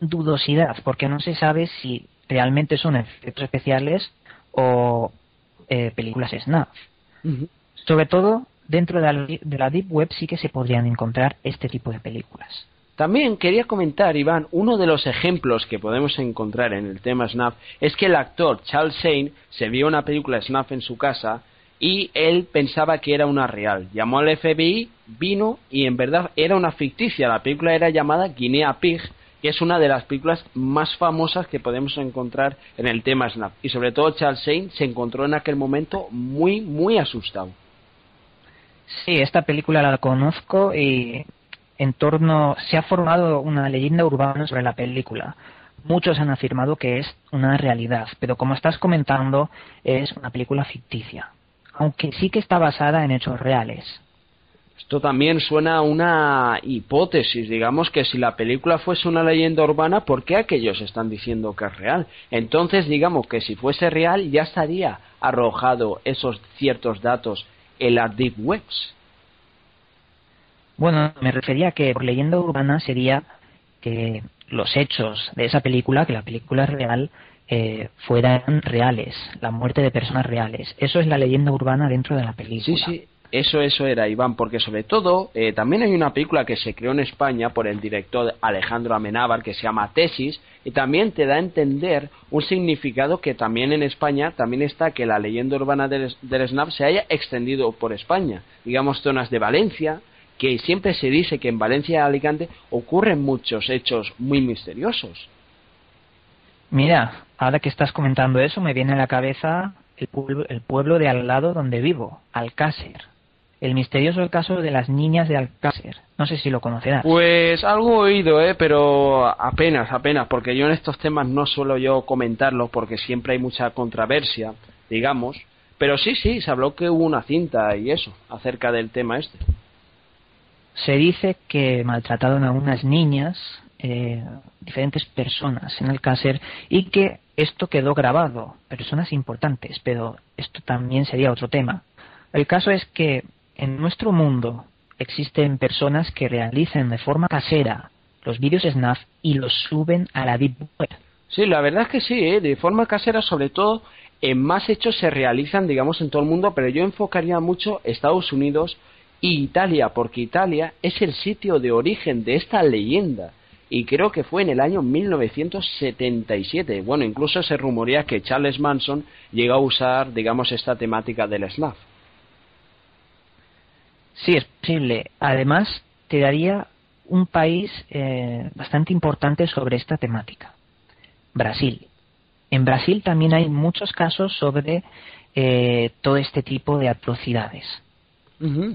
dudosidad, porque no se sabe si realmente son efectos especiales o eh, películas SNAF. Sobre todo dentro de la Deep Web sí que se podrían encontrar este tipo de películas. También quería comentar, Iván, uno de los ejemplos que podemos encontrar en el tema Snuff es que el actor Charles Shane se vio una película Snuff en su casa y él pensaba que era una real. Llamó al FBI, vino y en verdad era una ficticia. La película era llamada Guinea Pig, que es una de las películas más famosas que podemos encontrar en el tema Snuff. Y sobre todo Charles Shane se encontró en aquel momento muy, muy asustado. Sí, esta película la conozco y en torno se ha formado una leyenda urbana sobre la película. Muchos han afirmado que es una realidad, pero como estás comentando, es una película ficticia, aunque sí que está basada en hechos reales. Esto también suena a una hipótesis, digamos que si la película fuese una leyenda urbana, ¿por qué aquellos están diciendo que es real? Entonces, digamos que si fuese real, ya estaría arrojado esos ciertos datos en las deep webs. Bueno, me refería a que por leyenda urbana sería que los hechos de esa película, que la película es real, eh, fueran reales, la muerte de personas reales. Eso es la leyenda urbana dentro de la película. Sí, sí, eso, eso era, Iván, porque sobre todo eh, también hay una película que se creó en España por el director Alejandro Amenábar que se llama Tesis y también te da a entender un significado que también en España también está que la leyenda urbana del, del Snap se haya extendido por España. Digamos zonas de Valencia, que siempre se dice que en Valencia y Alicante ocurren muchos hechos muy misteriosos. Mira, ahora que estás comentando eso, me viene a la cabeza el pueblo, el pueblo de al lado donde vivo, Alcácer. El misterioso caso de las niñas de Alcácer. No sé si lo conocerás. Pues algo he oído, ¿eh? pero apenas, apenas, porque yo en estos temas no suelo yo comentarlos porque siempre hay mucha controversia, digamos. Pero sí, sí, se habló que hubo una cinta y eso, acerca del tema este se dice que maltrataron a unas niñas, eh, diferentes personas en Alcácer, y que esto quedó grabado, personas importantes, pero esto también sería otro tema. El caso es que en nuestro mundo existen personas que realizan de forma casera los vídeos SNAF y los suben a la Deep Web. Sí, la verdad es que sí, ¿eh? de forma casera sobre todo en más hechos se realizan, digamos, en todo el mundo, pero yo enfocaría mucho Estados Unidos, y Italia, porque Italia es el sitio de origen de esta leyenda. Y creo que fue en el año 1977. Bueno, incluso se rumorea que Charles Manson llegó a usar, digamos, esta temática del SNAF. Sí, es posible. Además, te daría un país eh, bastante importante sobre esta temática. Brasil. En Brasil también hay muchos casos sobre eh, todo este tipo de atrocidades.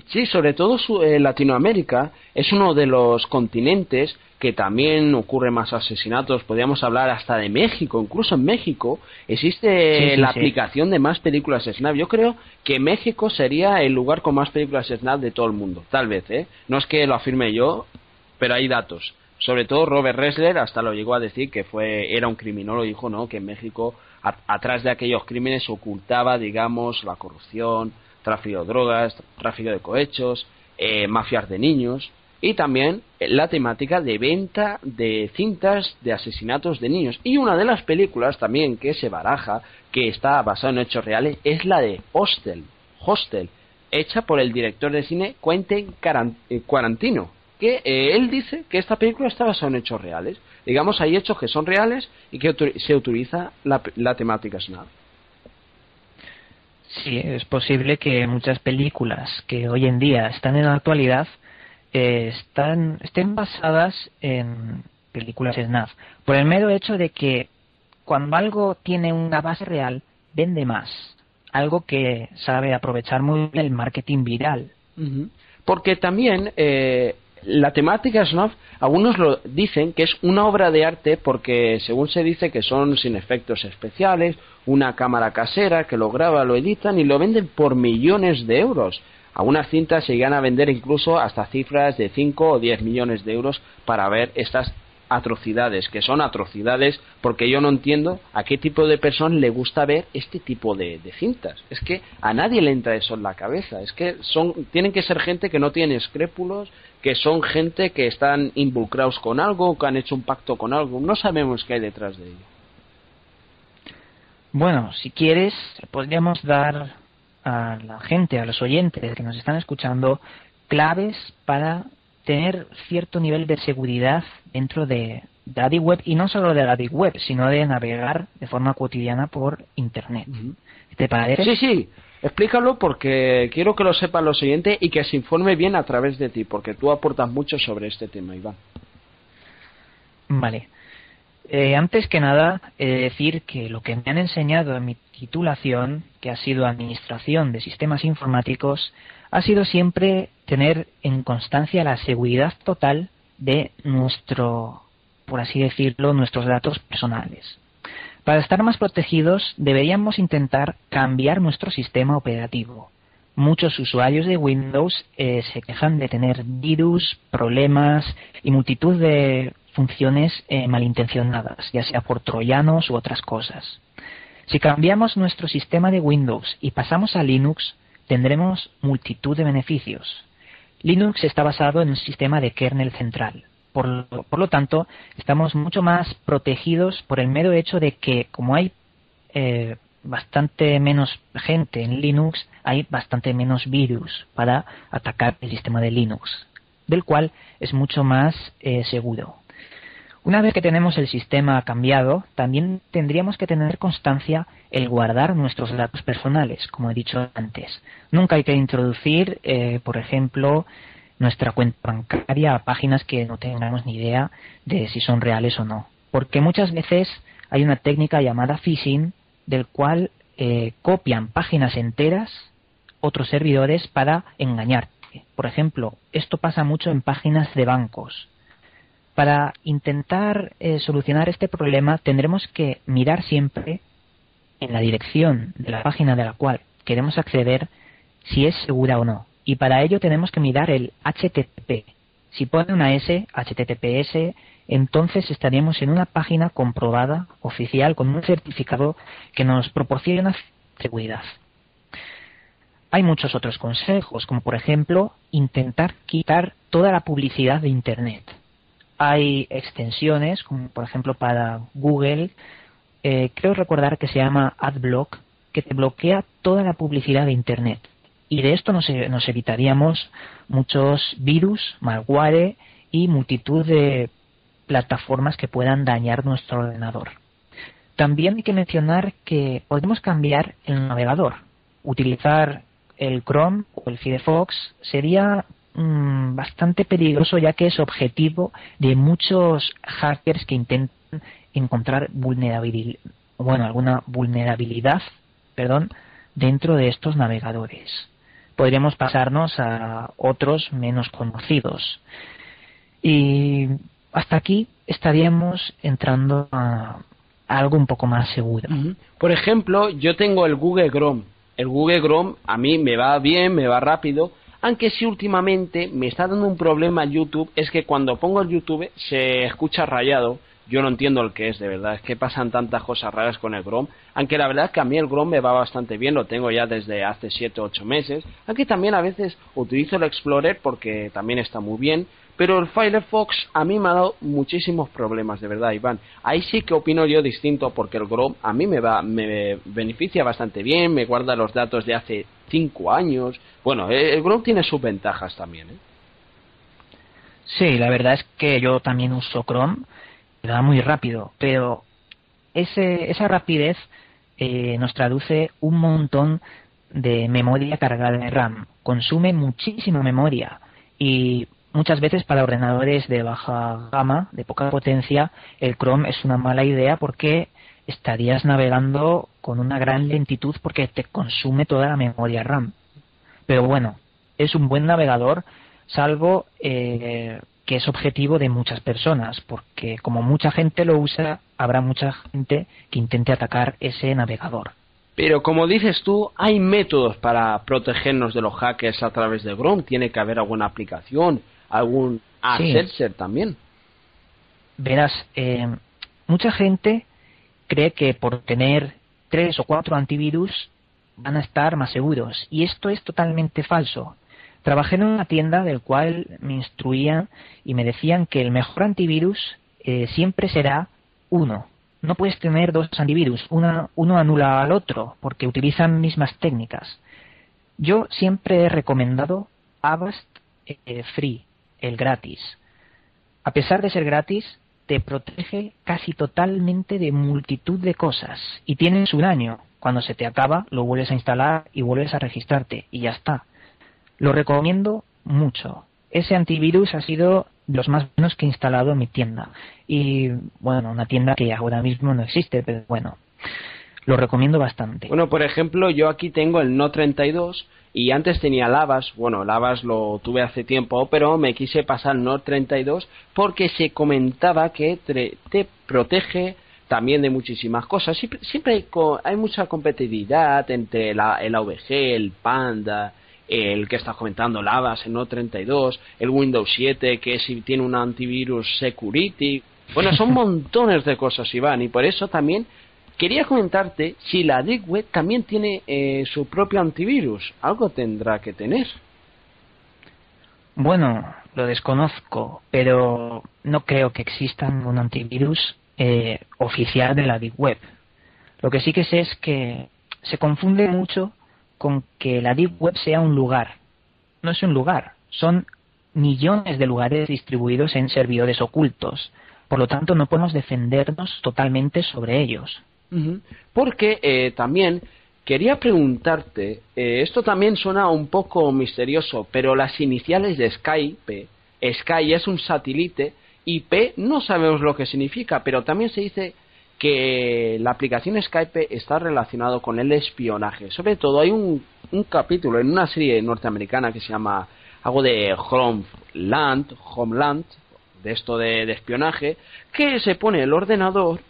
Sí, sobre todo eh, Latinoamérica es uno de los continentes que también ocurre más asesinatos. Podríamos hablar hasta de México, incluso en México existe la aplicación de más películas Snap. Yo creo que México sería el lugar con más películas Snap de todo el mundo, tal vez, ¿eh? No es que lo afirme yo, pero hay datos. Sobre todo Robert Ressler hasta lo llegó a decir que fue era un criminólogo, dijo, ¿no? Que en México atrás de aquellos crímenes ocultaba, digamos, la corrupción, tráfico de drogas, tráfico de cohechos, eh, mafias de niños y también la temática de venta de cintas de asesinatos de niños. Y una de las películas también que se baraja, que está basada en hechos reales, es la de Hostel, Hostel hecha por el director de cine Quentin eh, Quarantino, que eh, él dice que esta película está basada en hechos reales. Digamos, hay hechos que son reales y que se utiliza la, la temática SNAP. Sí, es posible que muchas películas que hoy en día están en la actualidad eh, estén basadas en películas SNAF, por el mero hecho de que cuando algo tiene una base real, vende más. Algo que sabe aprovechar muy bien el marketing viral. Porque también eh, la temática Snuff, algunos lo dicen que es una obra de arte porque según se dice que son sin efectos especiales, una cámara casera que lo graba, lo editan y lo venden por millones de euros. Algunas cintas se llegan a vender incluso hasta cifras de 5 o 10 millones de euros para ver estas atrocidades, que son atrocidades porque yo no entiendo a qué tipo de persona le gusta ver este tipo de, cintas. Es que a nadie le entra eso en la cabeza. Es que son, tienen que ser gente que no tiene escrúpulos, que son gente que están involucrados con algo, que han hecho un pacto con algo. No sabemos qué hay detrás de ello. Bueno, si quieres, podríamos dar a la gente, a los oyentes que nos están escuchando, claves para tener cierto nivel de seguridad dentro de, la Web y no solo de la Deep Web, sino de navegar de forma cotidiana por Internet. ¿Te parece? Sí, sí. Explícalo porque quiero que lo sepan los oyentes y que se informe bien a través de ti, porque tú aportas mucho sobre este tema, Iván. Vale. Eh, antes que nada, decir que lo que me han enseñado en mi titulación, que ha sido Administración de Sistemas Informáticos, ha sido siempre tener en constancia la seguridad total de nuestro, por así decirlo, nuestros datos personales. Para estar más protegidos deberíamos intentar cambiar nuestro sistema operativo. Muchos usuarios de Windows eh, se quejan de tener virus, problemas y multitud de funciones eh, malintencionadas, ya sea por troyanos u otras cosas. Si cambiamos nuestro sistema de Windows y pasamos a Linux, tendremos multitud de beneficios. Linux está basado en un sistema de kernel central. Por, lo tanto, estamos mucho más protegidos por el mero hecho de que, como hay eh, bastante menos gente en Linux, hay bastante menos virus para atacar el sistema de Linux, del cual es mucho más eh, seguro. Una vez que tenemos el sistema cambiado, también tendríamos que tener constancia el guardar nuestros datos personales, como he dicho antes. Nunca hay que introducir, eh, por ejemplo, nuestra cuenta bancaria a páginas que no tengamos ni idea de si son reales o no. Porque muchas veces hay una técnica llamada phishing, del cual eh, copian páginas enteras otros servidores para engañarte. Por ejemplo, esto pasa mucho en páginas de bancos para intentar eh, solucionar este problema tendremos que mirar siempre en la dirección de la página de la cual queremos acceder si es segura o no. Y para ello tenemos que mirar el HTTP. Si pone una S, HTTPS, entonces estaríamos en una página comprobada, oficial, con un certificado que nos proporciona seguridad. Hay muchos otros consejos, como por ejemplo intentar quitar toda la publicidad de Internet hay extensiones, como por ejemplo para Google, eh, creo recordar que se llama AdBlock, que te bloquea toda la publicidad de Internet. Y de esto nos, nos evitaríamos muchos virus, malware y multitud de plataformas que puedan dañar nuestro ordenador. También hay que mencionar que podemos cambiar el navegador. Utilizar el Chrome o el Firefox sería Mm, bastante peligroso ya que es objetivo de muchos hackers que intentan encontrar vulnerabilidad, bueno, alguna vulnerabilidad, perdón, dentro de estos navegadores. Podríamos pasarnos a otros menos conocidos. Y hasta aquí estaríamos entrando a algo un poco más seguro. Por ejemplo, yo tengo el Google Chrome. El Google Chrome a mí me va bien, me va rápido, aunque sí últimamente me está dando un problema YouTube, es que cuando pongo el YouTube se escucha rayado. Yo no entiendo el que es, de verdad. Es que pasan tantas cosas raras con el Chrome. Aunque la verdad es que a mí el Chrome me va bastante bien, lo tengo ya desde hace 7 o 8 meses. Aunque también a veces utilizo el Explorer porque también está muy bien. Pero el Firefox a mí me ha dado muchísimos problemas, de verdad, Iván. Ahí sí que opino yo distinto porque el Chrome a mí me va, me beneficia bastante bien, me guarda los datos de hace 5 años. Bueno, eh, el Chrome tiene sus ventajas también, ¿eh? Sí, la verdad es que yo también uso Chrome, me va muy rápido, pero ese, esa rapidez eh, nos traduce un montón de memoria cargada de RAM. Consume muchísima memoria y Muchas veces para ordenadores de baja gama, de poca potencia, el Chrome es una mala idea porque estarías navegando con una gran lentitud porque te consume toda la memoria RAM. Pero bueno, es un buen navegador salvo eh, que es objetivo de muchas personas, porque como mucha gente lo usa, habrá mucha gente que intente atacar ese navegador. Pero como dices tú, hay métodos para protegernos de los hackers a través de Chrome. Tiene que haber alguna aplicación, algún asset también. Verás, eh, mucha gente cree que por tener tres o cuatro antivirus van a estar más seguros. Y esto es totalmente falso. Trabajé en una tienda del cual me instruían y me decían que el mejor antivirus eh, siempre será uno. No puedes tener dos antivirus, uno anula al otro porque utilizan mismas técnicas. Yo siempre he recomendado Avast eh, Free, el gratis. A pesar de ser gratis, te protege casi totalmente de multitud de cosas y tienes un año. Cuando se te acaba, lo vuelves a instalar y vuelves a registrarte y ya está. Lo recomiendo mucho. Ese antivirus ha sido los más buenos que he instalado en mi tienda. Y bueno, una tienda que ahora mismo no existe, pero bueno, lo recomiendo bastante. Bueno, por ejemplo, yo aquí tengo el No 32 y antes tenía Lavas, bueno, Lavas lo tuve hace tiempo, pero me quise pasar No 32 porque se comentaba que te protege también de muchísimas cosas. Siempre, siempre hay, mucha competitividad entre la, el AVG, el Panda, el que estás comentando, el Avast, el No32, el Windows 7, que si tiene un antivirus security. Bueno, son montones de cosas, Iván, y por eso también quería comentarte si la Deep Web también tiene eh, su propio antivirus. Algo tendrá que tener. Bueno, lo desconozco, pero no creo que exista un antivirus eh, oficial de la Deep Web. Lo que sí que sé es que se confunde mucho con que la Deep Web sea un lugar. No es un lugar, son millones de lugares distribuidos en servidores ocultos. Por lo tanto, no podemos defendernos totalmente sobre ellos. Porque eh, también quería preguntarte, eh, esto también suena un poco misterioso, pero las iniciales de Skype, Sky es un satélite IP no sabemos lo que significa, pero también se dice que la aplicación Skype está relacionado con el espionaje. Sobre todo hay un, capítulo en una serie norteamericana que se llama algo de Homeland, Homeland, de esto de, espionaje, que se pone el ordenador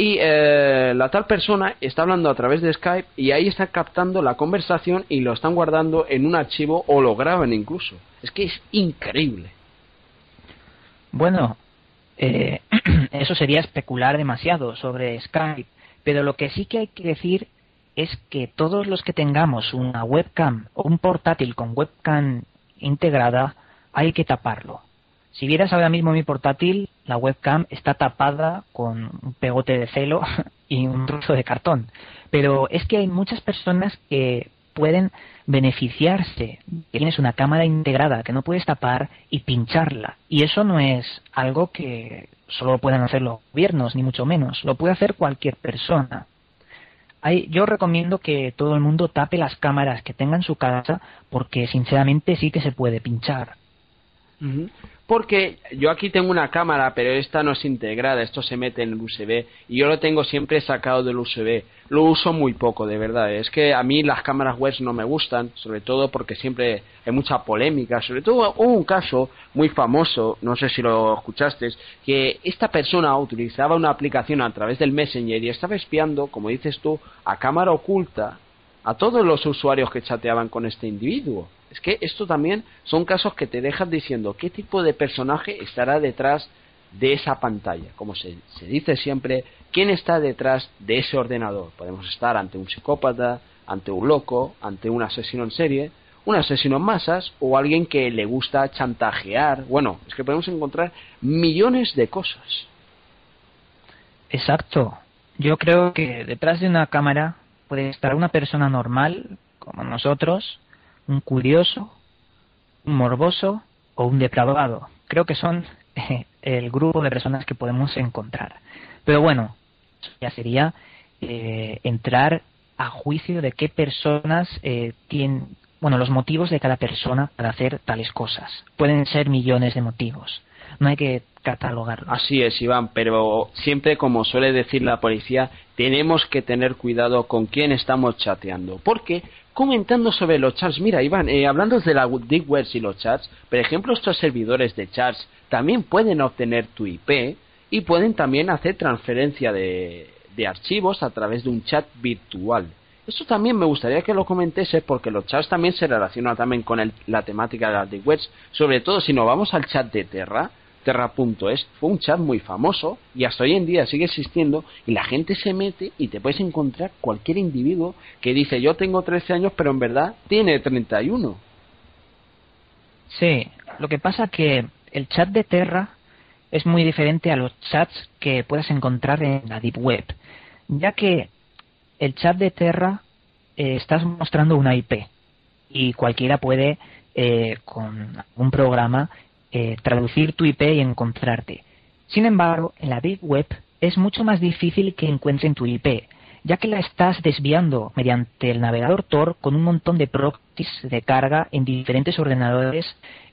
y eh, la tal persona está hablando a través de Skype y ahí está captando la conversación y lo están guardando en un archivo o lo graban incluso. Es que es increíble. Bueno, eh, eso sería especular demasiado sobre Skype, pero lo que sí que hay que decir es que todos los que tengamos una webcam o un portátil con webcam integrada, hay que taparlo. Si vieras ahora mismo mi portátil, la webcam está tapada con un pegote de celo y un trozo de cartón. Pero es que hay muchas personas que pueden beneficiarse. Tienes una cámara integrada que no puedes tapar y pincharla. Y eso no es algo que solo puedan hacer los gobiernos, ni mucho menos. Lo puede hacer cualquier persona. Hay, yo recomiendo que todo el mundo tape las cámaras que tenga en su casa porque sinceramente sí que se puede pinchar. Porque yo aquí tengo una cámara, pero esta no es integrada, esto se mete en el USB y yo lo tengo siempre sacado del USB. Lo uso muy poco, de verdad. Es que a mí las cámaras web no me gustan, sobre todo porque siempre hay mucha polémica. Sobre todo hubo un caso muy famoso, no sé si lo escuchaste, que esta persona utilizaba una aplicación a través del Messenger y estaba espiando, como dices tú, a cámara oculta a todos los usuarios que chateaban con este individuo. Es que esto también son casos que te dejan diciendo qué tipo de personaje estará detrás de esa pantalla. Como se, dice siempre, ¿quién está detrás de ese ordenador? Podemos estar ante un psicópata, ante un loco, ante un asesino en serie, un asesino en masas o alguien que le gusta chantajear. Bueno, es que podemos encontrar millones de cosas. Exacto. Yo creo que detrás de una cámara puede estar una persona normal, como nosotros, un curioso, un morboso o un depravado. Creo que son el grupo de personas que podemos encontrar. Pero bueno, ya sería eh, entrar a juicio de qué personas eh, tienen, bueno, los motivos de cada persona para hacer tales cosas. Pueden ser millones de motivos. No hay que catalogarlo. Así es, Iván, pero siempre, como suele decir la policía, tenemos que tener cuidado con quién estamos chateando. Porque comentando sobre los chats. Mira, Iván, eh, hablando de la Deep y los chats, por ejemplo, estos servidores de chats también pueden obtener tu IP y pueden también hacer transferencia de, de archivos a través de un chat virtual. Eso también me gustaría que lo comentese porque los chats también se relacionan también con la temática de las Deep sobre todo si nos vamos al chat de Terra, Terra.es fue un chat muy famoso y hasta hoy en día sigue existiendo y la gente se mete y te puedes encontrar cualquier individuo que dice yo tengo 13 años pero en verdad tiene 31. Sí, lo que pasa que el chat de Terra es muy diferente a los chats que puedes encontrar en la Deep Web, ya que el chat de Terra eh, estás mostrando una IP y cualquiera puede eh, con un programa eh, traducir tu IP y encontrarte. Sin embargo, en la Big Web es mucho más difícil que encuentren tu IP, ya que la estás desviando mediante el navegador Tor con un montón de proxies de carga en diferentes ordenadores,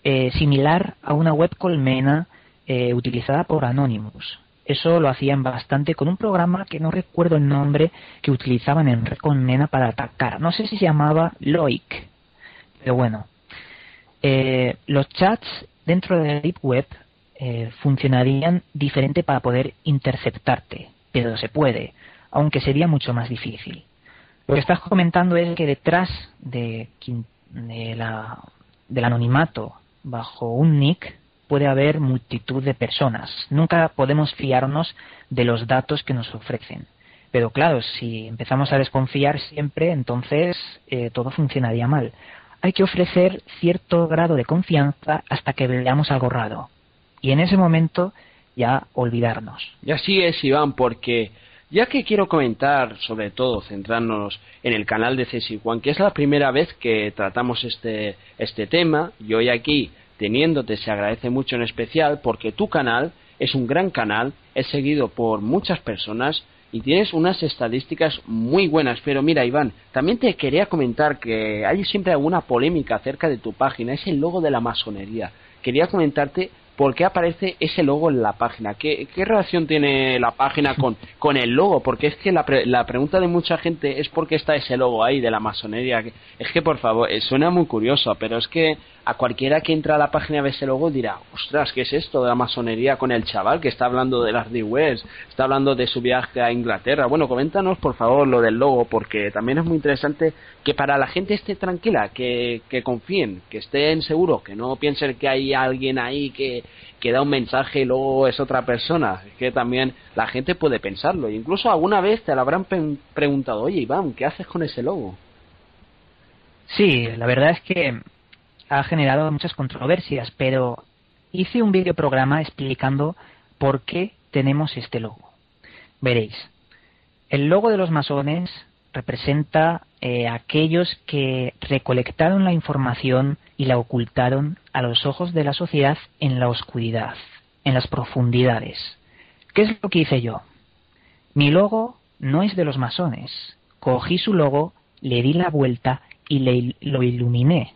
eh, similar a una web colmena eh, utilizada por Anonymous. Eso lo hacían bastante con un programa que no recuerdo el nombre que utilizaban en Red Colmena para atacar. No sé si se llamaba Loic. Pero bueno, los chats dentro de la Deep Web eh, funcionarían diferente para poder interceptarte, pero se puede, aunque sería mucho más difícil. Lo que estás comentando es que detrás de, la, del anonimato bajo un nick puede haber multitud de personas. Nunca podemos fiarnos de los datos que nos ofrecen. Pero claro, si empezamos a desconfiar siempre, entonces eh, todo funcionaría mal hay que ofrecer cierto grado de confianza hasta que veamos algo raro. Y en ese momento ya olvidarnos. Y así es, Iván, porque ya que quiero comentar, sobre todo centrarnos en el canal de Cesi Juan, que es la primera vez que tratamos este, este tema, y hoy aquí teniéndote se agradece mucho en especial porque tu canal es un gran canal, es seguido por muchas personas y tienes unas estadísticas muy buenas. Pero mira, Iván, también te quería comentar que hay siempre alguna polémica acerca de tu página, es el logo de la masonería. Quería comentarte por qué aparece ese logo en la página. ¿Qué, qué relación tiene la página con, con el logo? Porque es que la, la, pregunta de mucha gente es por qué está ese logo ahí de la masonería. Es que, por favor, eh, suena muy curioso, pero es que a cualquiera que entra a la página ve ese logo dirá, ostras, ¿qué es esto de la masonería con el chaval que está hablando de las D-West, está hablando de su viaje a Inglaterra? Bueno, coméntanos por favor lo del logo, porque también es muy interesante que para la gente esté tranquila, que, confíen, que estén seguros, que no piensen que hay alguien ahí que, da un mensaje y luego es otra persona. Es que también la gente puede pensarlo. incluso alguna vez te lo habrán preguntado, oye Iván, ¿qué haces con ese logo? Sí, la verdad es que ha generado muchas controversias, pero hice un vídeo programa explicando por qué tenemos este logo. Veréis, el logo de los masones representa eh, aquellos que recolectaron la información y la ocultaron a los ojos de la sociedad en la oscuridad, en las profundidades. ¿Qué es lo que hice yo? Mi logo no es de los masones. Cogí su logo, le di la vuelta y le, lo iluminé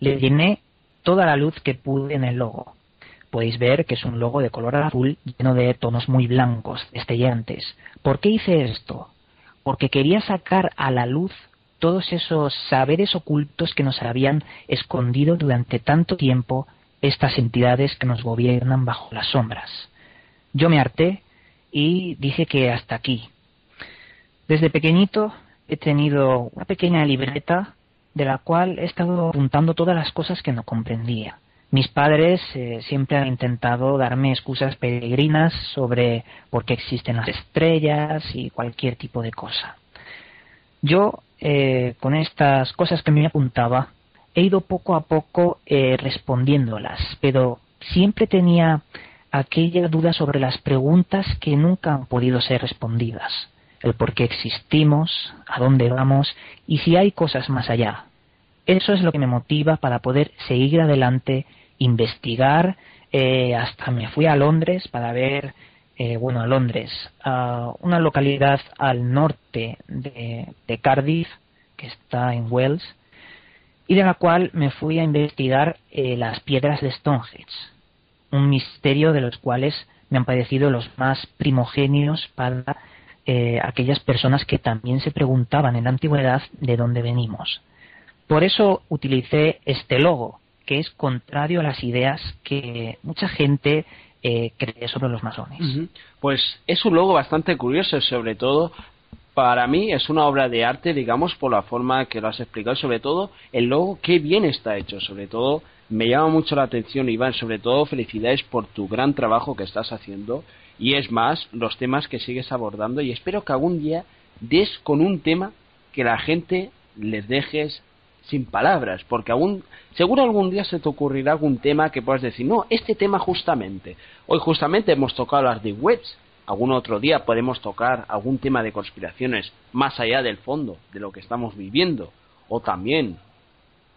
le llené toda la luz que pude en el logo. Podéis ver que es un logo de color azul lleno de tonos muy blancos, estellantes. ¿Por qué hice esto? Porque quería sacar a la luz todos esos saberes ocultos que nos habían escondido durante tanto tiempo estas entidades que nos gobiernan bajo las sombras. Yo me harté y dije que hasta aquí. Desde pequeñito he tenido una pequeña libreta de la cual he estado apuntando todas las cosas que no comprendía. Mis padres eh, siempre han intentado darme excusas peregrinas sobre por qué existen las estrellas y cualquier tipo de cosa. Yo, eh, con estas cosas que me apuntaba, he ido poco a poco eh, respondiéndolas, pero siempre tenía aquella duda sobre las preguntas que nunca han podido ser respondidas el por qué existimos, a dónde vamos y si hay cosas más allá. Eso es lo que me motiva para poder seguir adelante, investigar. Eh, hasta me fui a Londres para ver, eh, bueno, a Londres, a una localidad al norte de, Cardiff, que está en Wales, y de la cual me fui a investigar eh, las piedras de Stonehenge, un misterio de los cuales me han parecido los más primogenios para eh, aquellas personas que también se preguntaban en la antigüedad de dónde venimos. Por eso utilicé este logo, que es contrario a las ideas que mucha gente eh, sobre los masones. Pues es un logo bastante curioso, sobre todo para mí es una obra de arte, digamos, por la forma que lo has explicado, sobre todo el logo, qué bien está hecho, sobre todo me llama mucho la atención, Iván, sobre todo felicidades por tu gran trabajo que estás haciendo y es más, los temas que sigues abordando y espero que algún día des con un tema que la gente les dejes sin palabras, porque aún, seguro algún día se te ocurrirá algún tema que puedas decir, no, este tema justamente, hoy justamente hemos tocado las de webs, algún otro día podemos tocar algún tema de conspiraciones más allá del fondo de lo que estamos viviendo, o también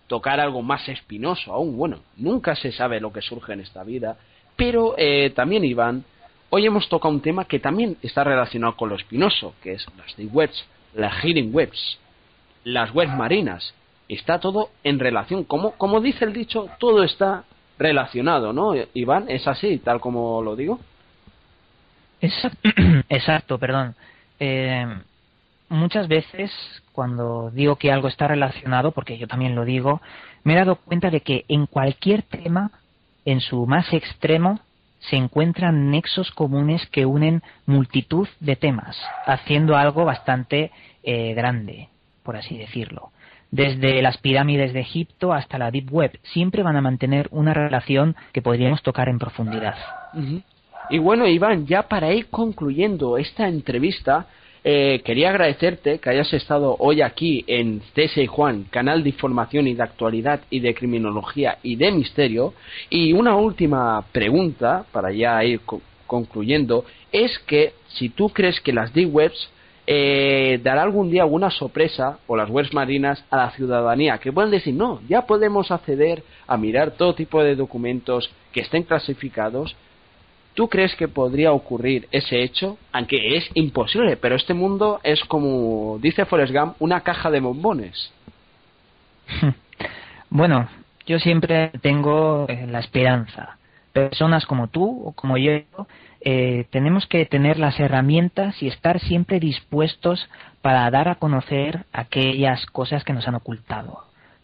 tocar algo más espinoso aún, bueno, nunca se sabe lo que surge en esta vida, pero eh, también Iván, hoy hemos tocado un tema que también está relacionado con lo espinoso, que es las de webs, las healing webs, las webs marinas, está todo en relación. Como, como dice el dicho, todo está relacionado, ¿no? Iván, ¿es así, tal como lo digo? Exacto, perdón. Eh, muchas veces cuando digo que algo está relacionado, porque yo también lo digo, me he dado cuenta de que en cualquier tema, en su más extremo, se encuentran nexos comunes que unen multitud de temas, haciendo algo bastante eh, grande, por así decirlo desde las pirámides de Egipto hasta la Deep Web, siempre van a mantener una relación que podríamos tocar en profundidad. Y bueno, Iván, ya para ir concluyendo esta entrevista, eh, quería agradecerte que hayas estado hoy aquí en CS Juan, canal de información y de actualidad y de criminología y de misterio. Y una última pregunta, para ya ir concluyendo, es que si tú crees que las Deep Webs eh, dará algún día alguna sorpresa o las webs marinas a la ciudadanía que puedan decir no, ya podemos acceder a mirar todo tipo de documentos que estén clasificados. ¿Tú crees que podría ocurrir ese hecho? Aunque es imposible, pero este mundo es como dice Forrest Gump, una caja de bombones. Bueno, yo siempre tengo eh, la esperanza. Personas como tú o como yo eh, tenemos que tener las herramientas y estar siempre dispuestos para dar a conocer aquellas cosas que nos han ocultado.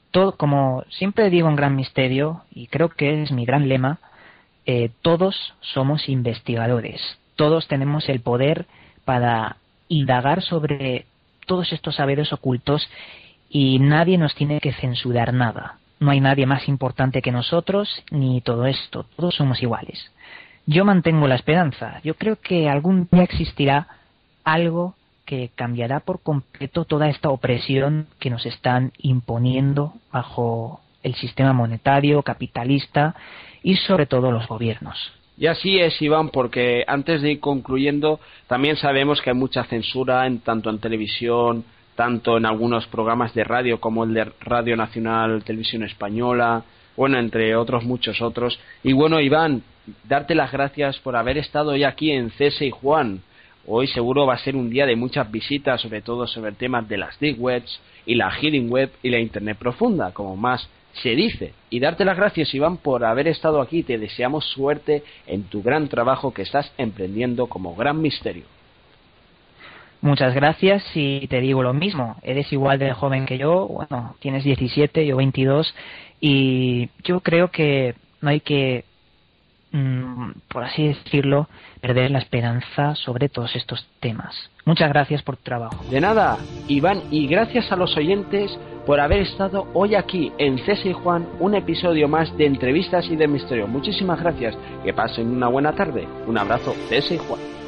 Todo, como siempre digo en Gran Misterio, y creo que es mi gran lema, eh, todos somos investigadores, todos tenemos el poder para indagar sobre todos estos saberes ocultos y nadie nos tiene que censurar nada. No hay nadie más importante que nosotros ni todo esto, todos somos iguales yo mantengo la esperanza. Yo creo que algún día existirá algo que cambiará por completo toda esta opresión que nos están imponiendo bajo el sistema monetario, capitalista y sobre todo los gobiernos. Y así es, Iván, porque antes de ir concluyendo, también sabemos que hay mucha censura en, tanto en televisión, tanto en algunos programas de radio como el de Radio Nacional Televisión Española, bueno, entre otros muchos otros. Y bueno, Iván, darte las gracias por haber estado hoy aquí en CS y Juan. Hoy seguro va a ser un día de muchas visitas, sobre todo sobre temas de las Deep Webs y la Healing Web y la Internet profunda, como más se dice. Y darte las gracias, Iván, por haber estado aquí. Te deseamos suerte en tu gran trabajo que estás emprendiendo como gran misterio. Muchas gracias y te digo lo mismo. Eres igual de joven que yo. Bueno, tienes 17, yo 22. Y yo creo que no hay que Mm, por así decirlo, perder la esperanza sobre todos estos temas. Muchas gracias por tu trabajo. De nada, Iván, y gracias a los oyentes por haber estado hoy aquí en César y Juan, un episodio más de entrevistas y de misterio. Muchísimas gracias, que pasen una buena tarde. Un abrazo, César y Juan.